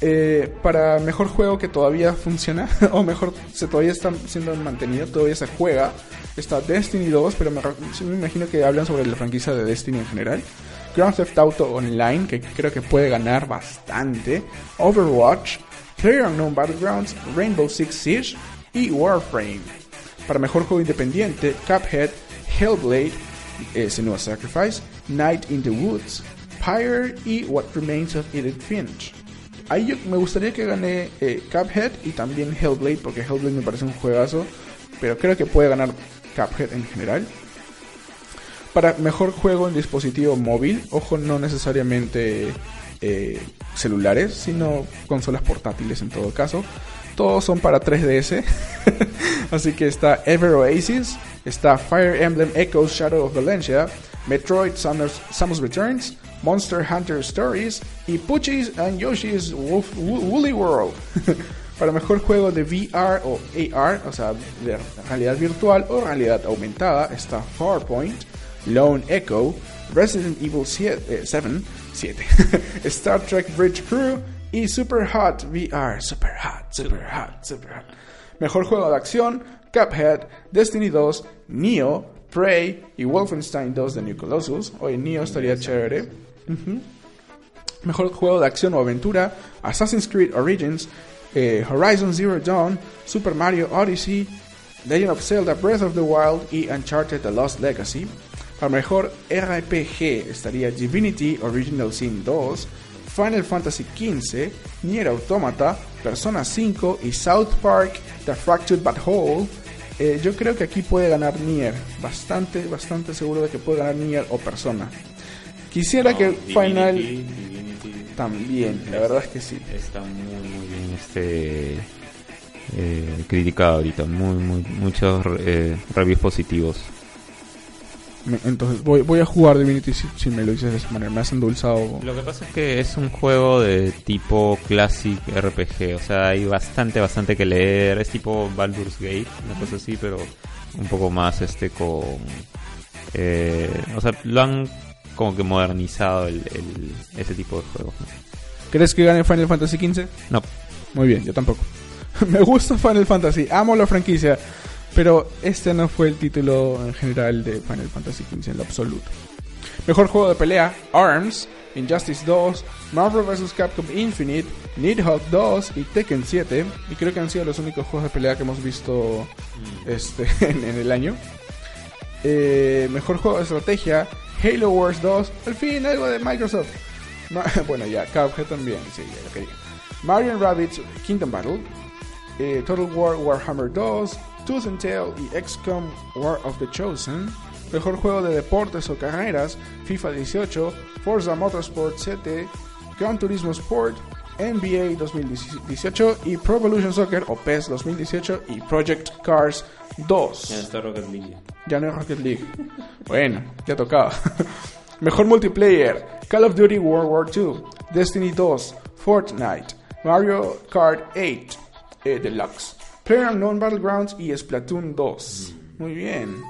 Eh, para mejor juego que todavía funciona, o mejor, se todavía está siendo mantenido, todavía se juega, está Destiny 2, pero me, imagino que hablan sobre la franquicia de Destiny en general. Grand Theft Auto Online, que creo que puede ganar bastante. Overwatch, PlayerUnknown Battlegrounds, Rainbow Six Siege y Warframe. Para mejor juego independiente, Cuphead, Hellblade, eh, Senua's Sacrifice, Night in the Woods, Pyre y What Remains of Edith Finch. Ahí yo, me gustaría que gane eh, Cuphead y también Hellblade, porque Hellblade me parece un juegazo, pero creo que puede ganar Cuphead en general. Para mejor juego en dispositivo móvil, ojo, no necesariamente eh, celulares, sino consolas portátiles en todo caso. Todos son para 3DS. Así que está Ever Oasis, está Fire Emblem Echoes Shadow of Valencia, Metroid Samus Returns, Monster Hunter Stories y Puchis and Yoshi's Wolf, Woolly World. Para mejor juego de VR o AR, o sea, de realidad virtual o realidad aumentada, está Farpoint, Lone Echo, Resident Evil 7, 7, 7 Star Trek Bridge Crew y Super Hot VR. Super Hot, Super Hot, Super Hot. Mejor juego de acción, Cuphead, Destiny 2, Neo, Prey y Wolfenstein 2 de New Colossus. Hoy Neo estaría chévere. Mejor juego de acción o aventura, Assassin's Creed Origins, eh, Horizon Zero Dawn, Super Mario Odyssey, Legend of Zelda Breath of the Wild y Uncharted The Lost Legacy. Para mejor RPG estaría Divinity Original Sin 2, Final Fantasy XV, Nier Automata, Persona 5 y South Park The Fractured But Whole. Eh, yo creo que aquí puede ganar Nier. Bastante, bastante seguro de que puede ganar Nier o Persona. Quisiera No, que Divinity, Final Divinity también, la verdad es que sí. está muy muy bien este eh, criticado ahorita. Muy, muy, muchos eh, reviews positivos. Entonces voy, voy a jugar Divinity si, si me lo dices de esa manera. Me has endulzado. Lo que pasa es que es un juego de tipo classic RPG, o sea, hay bastante, bastante que leer. Es tipo Baldur's Gate, una cosa así, pero un poco más este con... eh, o sea, lo han como que modernizado el, el- ese tipo de juegos. ¿Crees que gane Final Fantasy XV? No, Muy bien, yo tampoco. Me gusta Final Fantasy, amo la franquicia, pero este no fue el título en general de Final Fantasy XV en lo absoluto. Mejor juego de pelea, ARMS, Injustice 2, Marvel vs. Capcom Infinite, Nidhogg 2 y Tekken 7. Y creo que han sido los únicos juegos de pelea que hemos visto este, en, en el año. Eh, mejor juego de estrategia, Halo Wars 2. Al fin, algo de Microsoft. Bueno, ya, Cuphead también, sí, ya lo quería. Mario Rabbids Kingdom Battle, eh, Total War Warhammer 2, Tooth and Tail y XCOM War of the Chosen. Mejor juego de deportes o carreras, FIFA 18, Forza Motorsport 7, Gran Turismo Sport, NBA 2018 y Pro Evolution Soccer o PES 2018 y Project Cars 2. está Rocket League. Ya no es Rocket League. Bueno, ya tocaba. Mejor multiplayer: Call of Duty World War II, Destiny 2, Fortnite, Mario Kart 8 eh, Deluxe, PlayerUnknown Battlegrounds y Splatoon 2. Muy bien.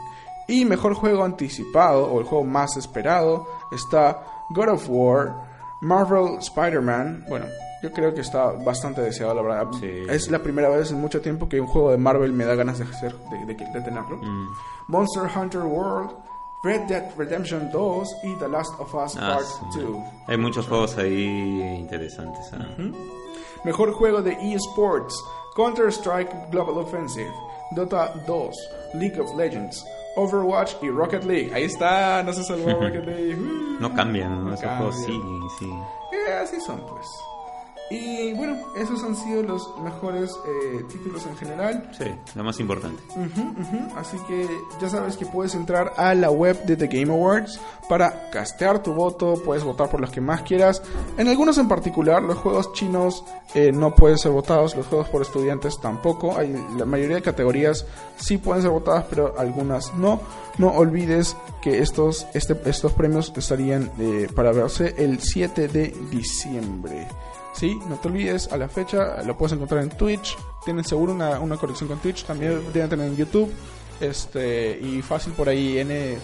Y mejor juego anticipado o el juego más esperado está God of War, Marvel Spider-Man. Bueno, yo creo que está bastante deseado, la verdad. Sí. Es la primera vez en mucho tiempo que un juego de Marvel me da ganas de hacer, de, de, de tenerlo. Mm. Monster Hunter World, Red Dead Redemption 2 y The Last of Us Ah, Part sí. 2. Hay muchos juegos ahí interesantes. ¿ah? Mejor juego de eSports, Counter-Strike Global Offensive, Dota 2, League of Legends, Overwatch y Rocket League. Ahí está, no se salvó Rocket League. No cambian, ¿no? No esos juegos siguen y siguen. Eh, así son, pues. Y bueno, esos han sido los mejores eh, títulos en general. Sí, lo más importante. Ujú, ujú. Así que ya sabes que puedes entrar a la web de The Game Awards para castear tu voto, puedes votar por los que más quieras. En algunos en particular, los juegos chinos eh, no pueden ser votados, los juegos por estudiantes tampoco. Hay, la mayoría de categorías sí pueden ser votadas, pero algunas no. No olvides que estos, este- estos premios estarían eh, para verse el 7 de diciembre. Sí, no te olvides, a la fecha lo puedes encontrar en Twitch. Tienen seguro una, una conexión con Twitch, también deben tener en YouTube. Este, y fácil por ahí, N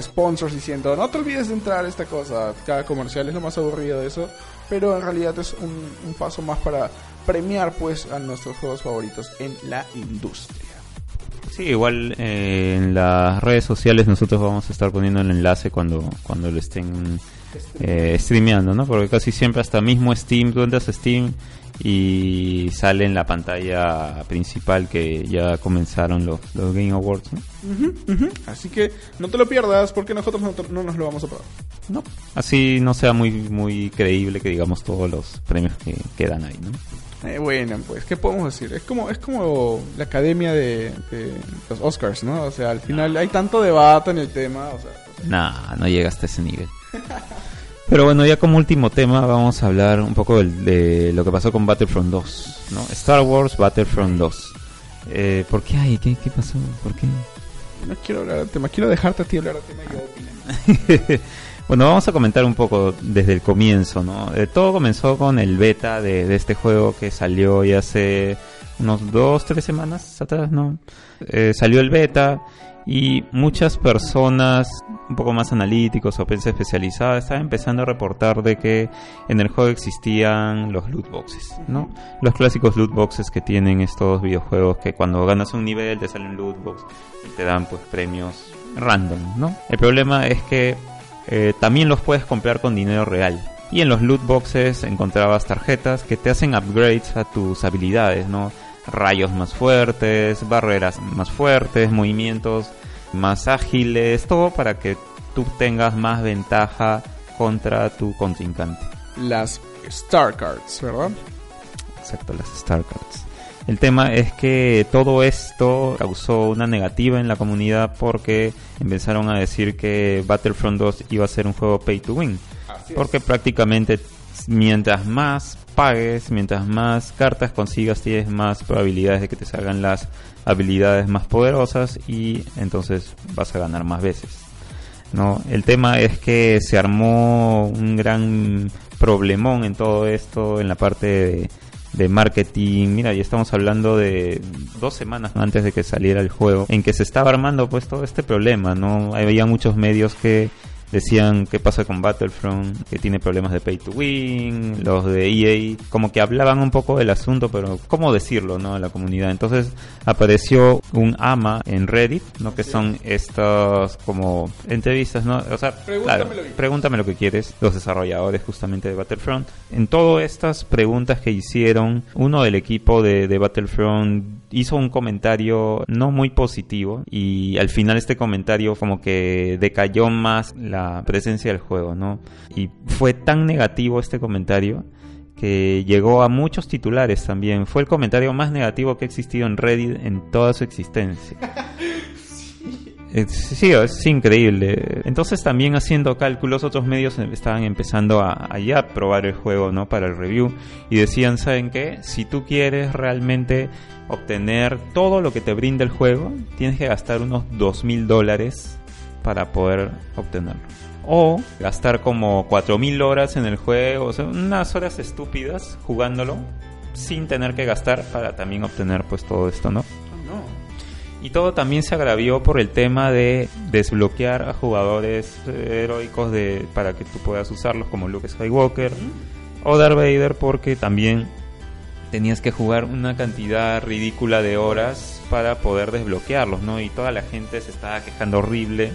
sponsors diciendo, no te olvides de entrar a esta cosa. Cada comercial es lo más aburrido de eso, pero en realidad es un, un paso más para premiar pues a nuestros juegos favoritos en la industria. Sí, igual eh, en las redes sociales nosotros vamos a estar poniendo el enlace cuando, cuando lo estén eh, streameando, ¿no? Porque casi siempre hasta mismo Steam, tú entras a Steam y sale en la pantalla principal que ya comenzaron los, los Game Awards, ¿no? Así que no te lo pierdas porque nosotros no, no nos lo vamos a pagar. No. Así no sea muy muy creíble que digamos todos los premios que quedan ahí, ¿no? Eh, bueno, pues, ¿qué podemos decir? Es como, es como la academia de, de los Oscars, ¿no? O sea, al final hay tanto debate en el tema, o sea, pues, Nah, no llega hasta ese nivel. Pero bueno, ya como último tema vamos a hablar un poco del- de, lo que pasó con Battlefront 2, ¿no? Star Wars Battlefront 2. Eh, ¿Por qué hay? ¿Qué, ¿Qué pasó? ¿Por qué? no quiero hablar del tema, quiero dejarte a ti hablar del tema y yo opinar. bueno, vamos a comentar un poco desde el comienzo, ¿no? Eh, todo comenzó con el beta de, este juego que salió ya hace unos dos, tres semanas atrás, ¿no? Eh, salió el beta y muchas personas un poco más analíticos o prensa especializada estaban empezando a reportar de que en el juego existían los loot boxes, ¿no? Los clásicos loot boxes que tienen estos videojuegos que cuando ganas un nivel te salen loot box y te dan pues premios random, ¿no? El problema es que eh, también los puedes comprar con dinero real. Y en los loot boxes encontrabas tarjetas que te hacen upgrades a tus habilidades, ¿no? Rayos más fuertes, barreras más fuertes, movimientos más ágiles, todo para que tú tengas más ventaja contra tu contrincante. Las Star Cards, ¿verdad? Exacto, las Star Cards. El tema es que todo esto causó una negativa en la comunidad porque empezaron a decir que Battlefront 2 iba a ser un juego pay to win. Porque prácticamente mientras más pagues, mientras más cartas consigas, tienes más probabilidades de que te salgan las habilidades más poderosas y entonces vas a ganar más veces. ¿no? El tema es que se armó un gran problemón en todo esto, en la parte de, de marketing. Mira, ya estamos hablando de dos semanas antes de que saliera el juego, en que se estaba armando pues todo este problema, ¿no? Había muchos medios que decían qué pasa con Battlefront, que tiene problemas de pay to win, los de EA, como que hablaban un poco del asunto, pero cómo decirlo, ¿no? A la comunidad. Entonces apareció un AMA en Reddit, ¿no? Que son estas como entrevistas, ¿no? O sea, Pregúntame claro, lo que- pregúntame lo que quieres, los desarrolladores justamente de Battlefront. En todas estas preguntas que hicieron, uno del equipo de, de Battlefront hizo un comentario no muy positivo y al final este comentario como que decayó más la presencia del juego, ¿no? Y fue tan negativo este comentario que llegó a muchos titulares también. Fue el comentario más negativo que ha existido en Reddit en toda su existencia. Sí, es increíble. Entonces también haciendo cálculos, otros medios em- estaban empezando a, a ya probar el juego, ¿no? Para el review. Y decían, ¿saben qué? Si tú quieres realmente obtener todo lo que te brinda el juego, tienes que gastar unos dos mil dólares para poder obtenerlo. O gastar como 4000 horas en el juego, o sea, unas horas estúpidas jugándolo sin tener que gastar para también obtener pues todo esto, ¿no? Y todo también se agravió por el tema de desbloquear a jugadores eh, heroicos de, para que tú puedas usarlos como Luke Skywalker o Darth Vader porque también tenías que jugar una cantidad ridícula de horas para poder desbloquearlos, ¿no? Y toda la gente se estaba quejando horrible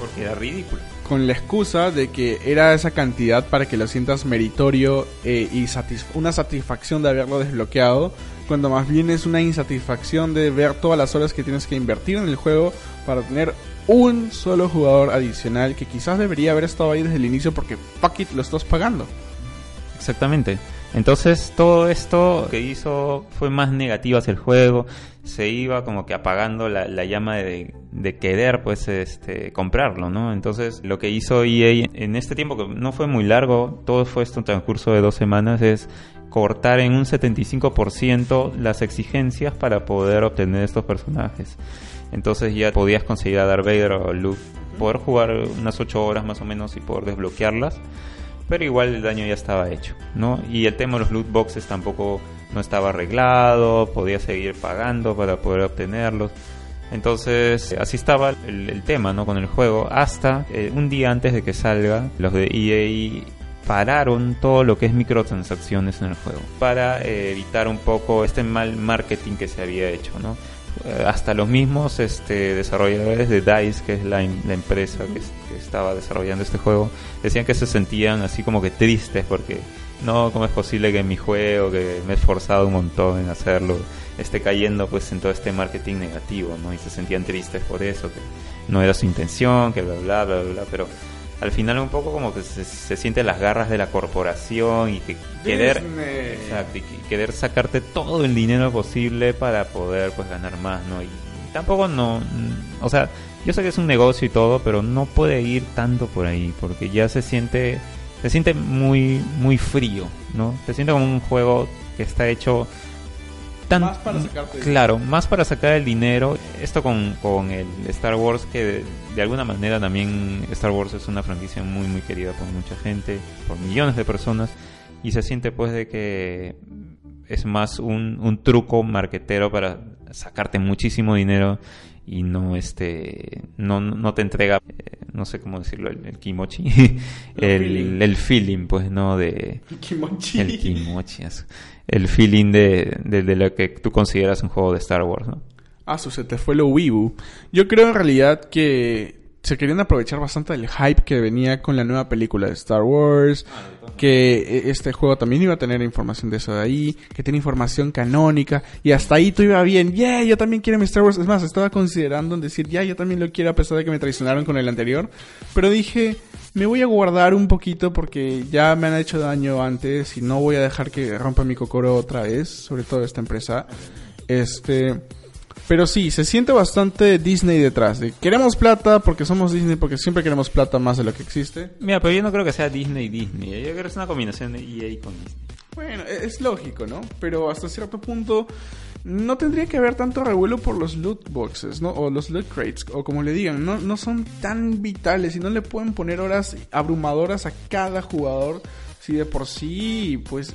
porque era ridículo. Con la excusa de que era esa cantidad para que lo sientas meritorio eh, y una satisfacción de haberlo desbloqueado, cuando más bien es una insatisfacción de ver todas las horas que tienes que invertir en el juego para tener un solo jugador adicional que quizás debería haber estado ahí desde el inicio porque fuck it, lo estás pagando. Exactamente. Entonces todo esto que hizo fue más negativo hacia el juego, se iba como que apagando la, la llama de, de querer pues este comprarlo, ¿no? Entonces lo que hizo EA en este tiempo que no fue muy largo, todo fue esto en transcurso de dos semanas, es cortar en un 75% las exigencias para poder obtener estos personajes. Entonces ya podías conseguir a Darth Vader o Luke, poder jugar unas 8 horas más o menos y poder desbloquearlas pero igual el daño ya estaba hecho, ¿no? Y el tema de los loot boxes tampoco no estaba arreglado, podía seguir pagando para poder obtenerlos. Entonces, así estaba el, tema, ¿no? Con el juego, hasta eh, un día antes de que salga, los de EA pararon todo lo que es microtransacciones en el juego para eh, evitar un poco este mal marketing que se había hecho, ¿no? Eh, hasta los mismos este, desarrolladores de DICE, que es la, em- empresa que, es- que estaba desarrollando este juego, decían que se sentían así como que tristes porque no, ¿cómo es posible que mi juego, que me he esforzado un montón en hacerlo, esté cayendo pues en todo este marketing negativo, ¿no? Y se sentían tristes por eso, que no era su intención, que bla, bla, bla, bla, pero al final un poco como que se, se siente las garras de la corporación y que querer... Exacto, y que- querer sacarte todo el dinero posible para poder pues ganar más, ¿no? Y tampoco no, o sea, yo sé que es un negocio y todo, pero no puede ir tanto por ahí, porque ya se siente, se siente muy, muy frío, ¿no? Se siente como un juego que está hecho tan Más para sacarte claro, más para sacar el dinero. Esto con, con el Star Wars que de, de alguna manera también Star Wars es una franquicia muy muy querida por mucha gente, por millones de personas y se siente pues de que es más un, un truco marquetero para sacarte muchísimo dinero y no este no, no te entrega eh, no sé cómo decirlo el, el kimochi el, feeling. el feeling pues no de Kimochi. el kimochi eso. El feeling de, de, lo que tú consideras un juego de Star Wars ¿no? Ah, se te fue lo Weibo. Yo creo en realidad que se querían aprovechar bastante del hype que venía con la nueva película de Star Wars. Que eh, este juego también iba a tener información de eso de ahí. Que tiene información canónica. Y hasta ahí todo iba bien. Yeah, yo también quiero mi Star Wars. Es más, estaba considerando en decir, ya, yo también lo quiero a pesar de que me traicionaron con el anterior. Pero dije, me voy a guardar un poquito porque ya me han hecho daño antes. Y no voy a dejar que rompa mi cocoro otra vez. Sobre todo esta empresa. Este. Pero sí, se siente bastante Disney detrás. De, queremos plata porque somos Disney, porque siempre queremos plata más de lo que existe. Mira, pero yo no creo que sea Disney Disney. Yo creo que es una combinación de EA con Disney. Bueno, e- es lógico, ¿no? Pero hasta cierto punto no tendría que haber tanto revuelo por los loot boxes, ¿no? O los loot crates, o como le digan, no, no son tan vitales y no le pueden poner horas abrumadoras a cada jugador si de por sí, pues,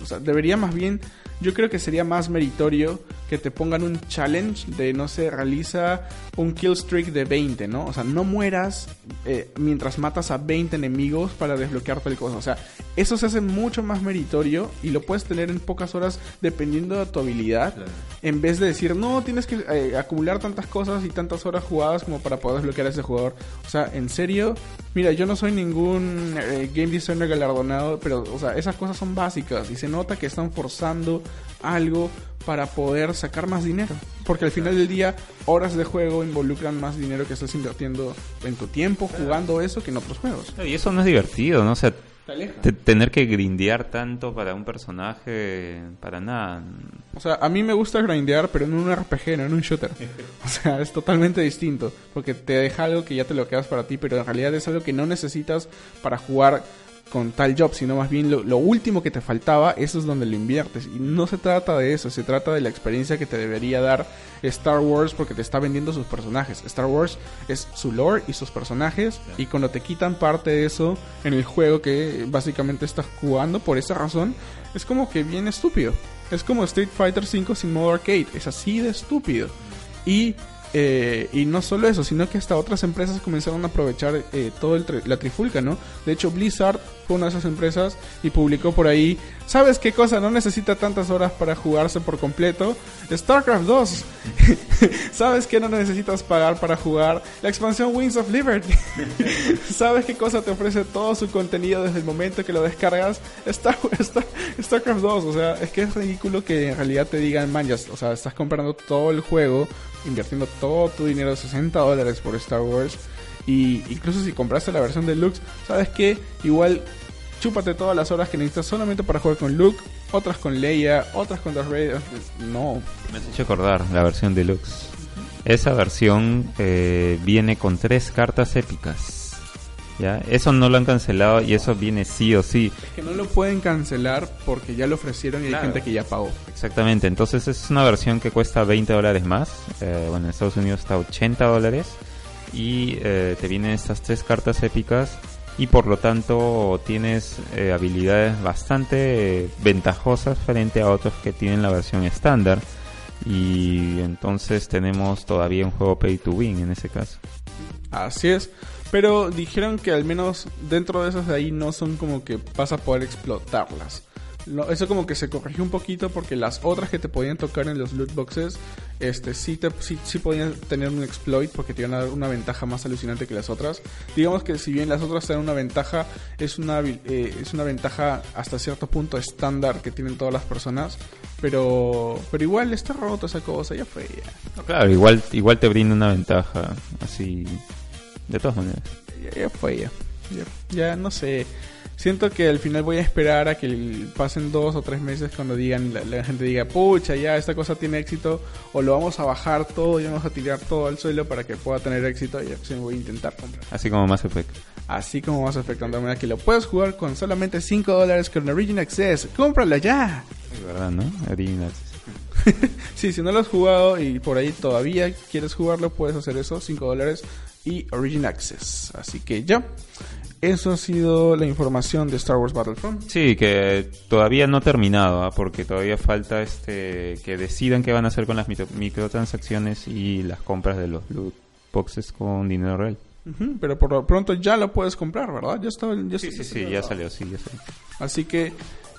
o sea, debería más bien, yo creo que sería más meritorio que te pongan un challenge de, no sé, realiza un kill streak de 20, ¿no? O sea, no mueras eh, mientras matas a 20 enemigos para desbloquear tal cosa. O sea, eso se hace mucho más meritorio y lo puedes tener en pocas horas dependiendo de tu habilidad. En vez de decir, no, tienes que eh, acumular tantas cosas y tantas horas jugadas como para poder desbloquear a ese jugador. O sea, en serio, mira, yo no soy ningún eh, game designer galardonado, pero, o sea, esas cosas son básicas y se nota que están forzando algo para poder sacar más dinero. Porque al final del día, horas de juego involucran más dinero que estás invirtiendo en tu tiempo jugando eso que en otros juegos. Y eso no es divertido, ¿no? O sea, Te tener que grindear tanto para un personaje, para nada. O sea, a mí me gusta grindear, pero en un RPG, no en un shooter. O sea, es totalmente distinto. Porque te deja algo que ya te lo quedas para ti, pero en realidad es algo que no necesitas para jugar con tal job, sino más bien lo, lo último que te faltaba, eso es donde lo inviertes. Y no se trata de eso, se trata de la experiencia que te debería dar Star Wars porque te está vendiendo sus personajes. Star Wars es su lore y sus personajes, y cuando te quitan parte de eso en el juego que básicamente estás jugando por esa razón, es como que bien estúpido. Es como Street Fighter V sin modo arcade, es así de estúpido. Y, eh, y no solo eso, sino que hasta otras empresas comenzaron a aprovechar eh, todo el tri- la trifulca, ¿no? De hecho, Blizzard fue una de esas empresas y publicó por ahí, ¿sabes qué cosa? No necesita tantas horas para jugarse por completo. StarCraft 2. ¿Sabes qué no necesitas pagar para jugar? La expansión Wings of Liberty. ¿Sabes qué cosa te ofrece todo su contenido desde el momento que lo descargas? Star, Star- StarCraft 2. O sea, es que es ridículo que en realidad te digan, man, ya- o sea, estás comprando todo el juego, invirtiendo todo tu dinero, 60 dólares por Star Wars. Y incluso si compraste la versión deluxe, ¿sabes qué? Igual chúpate todas las horas que necesitas solamente para jugar con Luke, otras con Leia, otras con Darth Vader. No, Me has hecho acordar la versión deluxe. Esa versión eh, viene con tres cartas épicas. ¿Ya? Eso no lo han cancelado y eso viene sí o sí. es que no lo pueden cancelar porque ya lo ofrecieron y Claro. hay gente que ya pagó. Exactamente, entonces es una versión que cuesta 20 dólares más. Eh, bueno, en Estados Unidos está 80 dólares. Y eh, te vienen estas tres cartas épicas. Y por lo tanto tienes eh, habilidades bastante ventajosas frente a otros que tienen la versión estándar. Y entonces tenemos todavía un juego pay to win en ese caso. Así es. Pero dijeron que al menos dentro de esas de ahí no son como que vas a poder explotarlas. Lo- eso como que se corrigió un poquito porque las otras que te podían tocar en los loot boxes, este sí te sí, sí podían tener un exploit porque te iban a dar una ventaja más alucinante que las otras. Digamos que si bien las otras te dan una ventaja, es una eh, es una ventaja hasta cierto punto estándar que tienen todas las personas, pero pero igual está roto esa cosa, ya fue ya. Claro, igual, igual te brinda una ventaja así de todas maneras. ya, ya fue ya. ya. Ya no sé. Siento que al final voy a esperar a que pasen dos o tres meses cuando digan la, la gente diga, pucha, ya esta cosa tiene éxito, o lo vamos a bajar todo y vamos a tirar todo al suelo para que pueda tener éxito. Y pues, voy a intentar comprar. Así como Mass Effect. Así como vas afectando de manera que lo puedes jugar con solamente 5 dólares con Origin Access. ¡Cómprala ya! Es verdad, ¿no? Original. Sí, si no lo has jugado y por ahí todavía quieres jugarlo, puedes hacer eso, 5 dólares y Origin Access. Así que ya, eso ha sido la información de Star Wars Battlefront. Sí, que todavía no ha terminado, ¿ah? porque todavía falta este que decidan qué van a hacer con las micro- microtransacciones y las compras de los loot boxes con dinero real. Ujú, pero por lo pronto ya lo puedes comprar, ¿verdad? Ya está, ya Sí, sí, sí, ya salió, sí, ya salió. Así que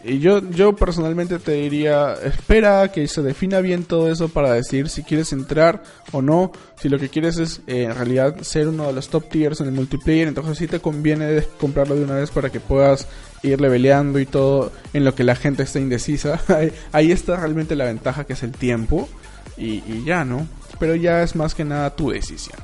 y yo, yo personalmente te diría, espera que se defina bien todo eso para decidir si quieres entrar o no. Si lo que quieres es eh, en realidad ser uno de los top tiers en el multiplayer, entonces sí te conviene comprarlo de una vez para que puedas ir leveleando y todo en lo que la gente está indecisa. ahí está realmente la ventaja que es el tiempo y, y ya, ¿no? Pero ya es más que nada tu decisión.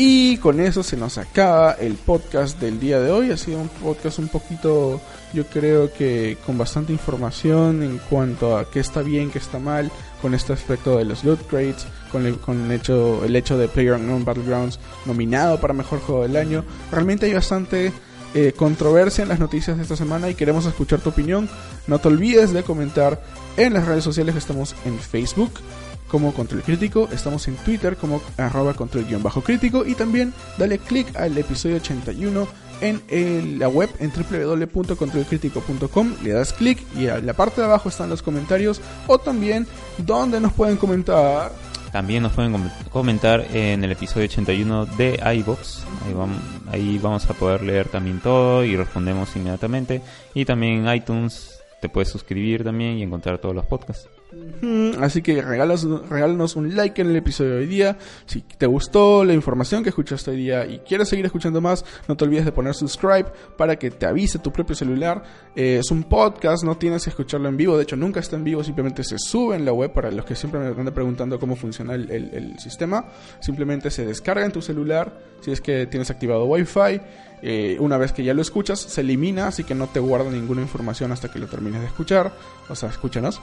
Y con eso se nos acaba el podcast del día de hoy. Ha sido un podcast un poquito, yo creo que con bastante información en cuanto a qué está bien, qué está mal, con este aspecto de los loot crates, con el, con el hecho, el hecho de PlayerUnknown Battlegrounds nominado para mejor juego del año. Realmente hay bastante eh, controversia en las noticias de esta semana y queremos escuchar tu opinión. No te olvides de comentar en las redes sociales estamos en Facebook como Control Crítico, estamos en Twitter como arroba control-crítico y también dale click al episodio 81 en la web en www.controlcrítico.com, le das clic y en la parte de abajo están los comentarios o también donde nos pueden comentar. También nos pueden comentar en el episodio 81 de iBox. Ahí vamos, ahí vamos a poder leer también todo y respondemos inmediatamente. Y también en iTunes te puedes suscribir también y encontrar todos los podcasts. Así que regálanos un like en el episodio de hoy día. Si te gustó la información que escuchaste hoy día y quieres seguir escuchando más, no te olvides de poner subscribe para que te avise tu propio celular. Eh, es un podcast, no tienes que escucharlo en vivo. De hecho, nunca está en vivo, simplemente se sube en la web para los que siempre me están preguntando cómo funciona el sistema. Simplemente se descarga en tu celular si es que tienes activado Wi-Fi eh, una vez que ya lo escuchas, se elimina, así que no te guarda ninguna información hasta que lo termines de escuchar. O sea, escúchanos.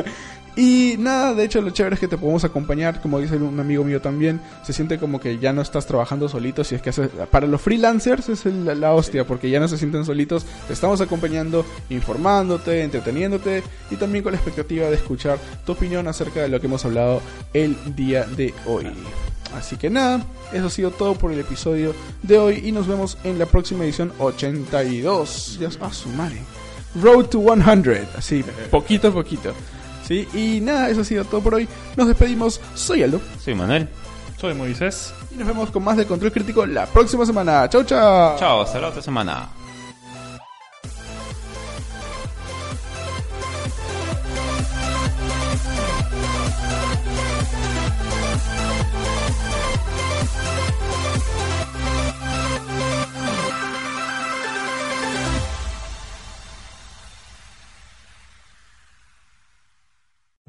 y nada, de hecho, lo chévere es que te podemos acompañar, como dice un amigo mío también. Se siente como que ya no estás trabajando solito. Si es que para los freelancers es la hostia, porque ya no se sienten solitos. Te estamos acompañando, informándote, entreteniéndote y también con la expectativa de escuchar tu opinión acerca de lo que hemos hablado el día de hoy. Así que nada, eso ha sido todo por el episodio de hoy y nos vemos en la próxima edición 82. Ya, ah, su madre. Road to 100, así, poquito a poquito. ¿Sí? Y nada, eso ha sido todo por hoy. Nos despedimos. Soy Aldo. Soy Manuel. Soy Moisés. Y nos vemos con más de Control Crítico la próxima semana. Chau, chau. Chao, hasta la otra semana.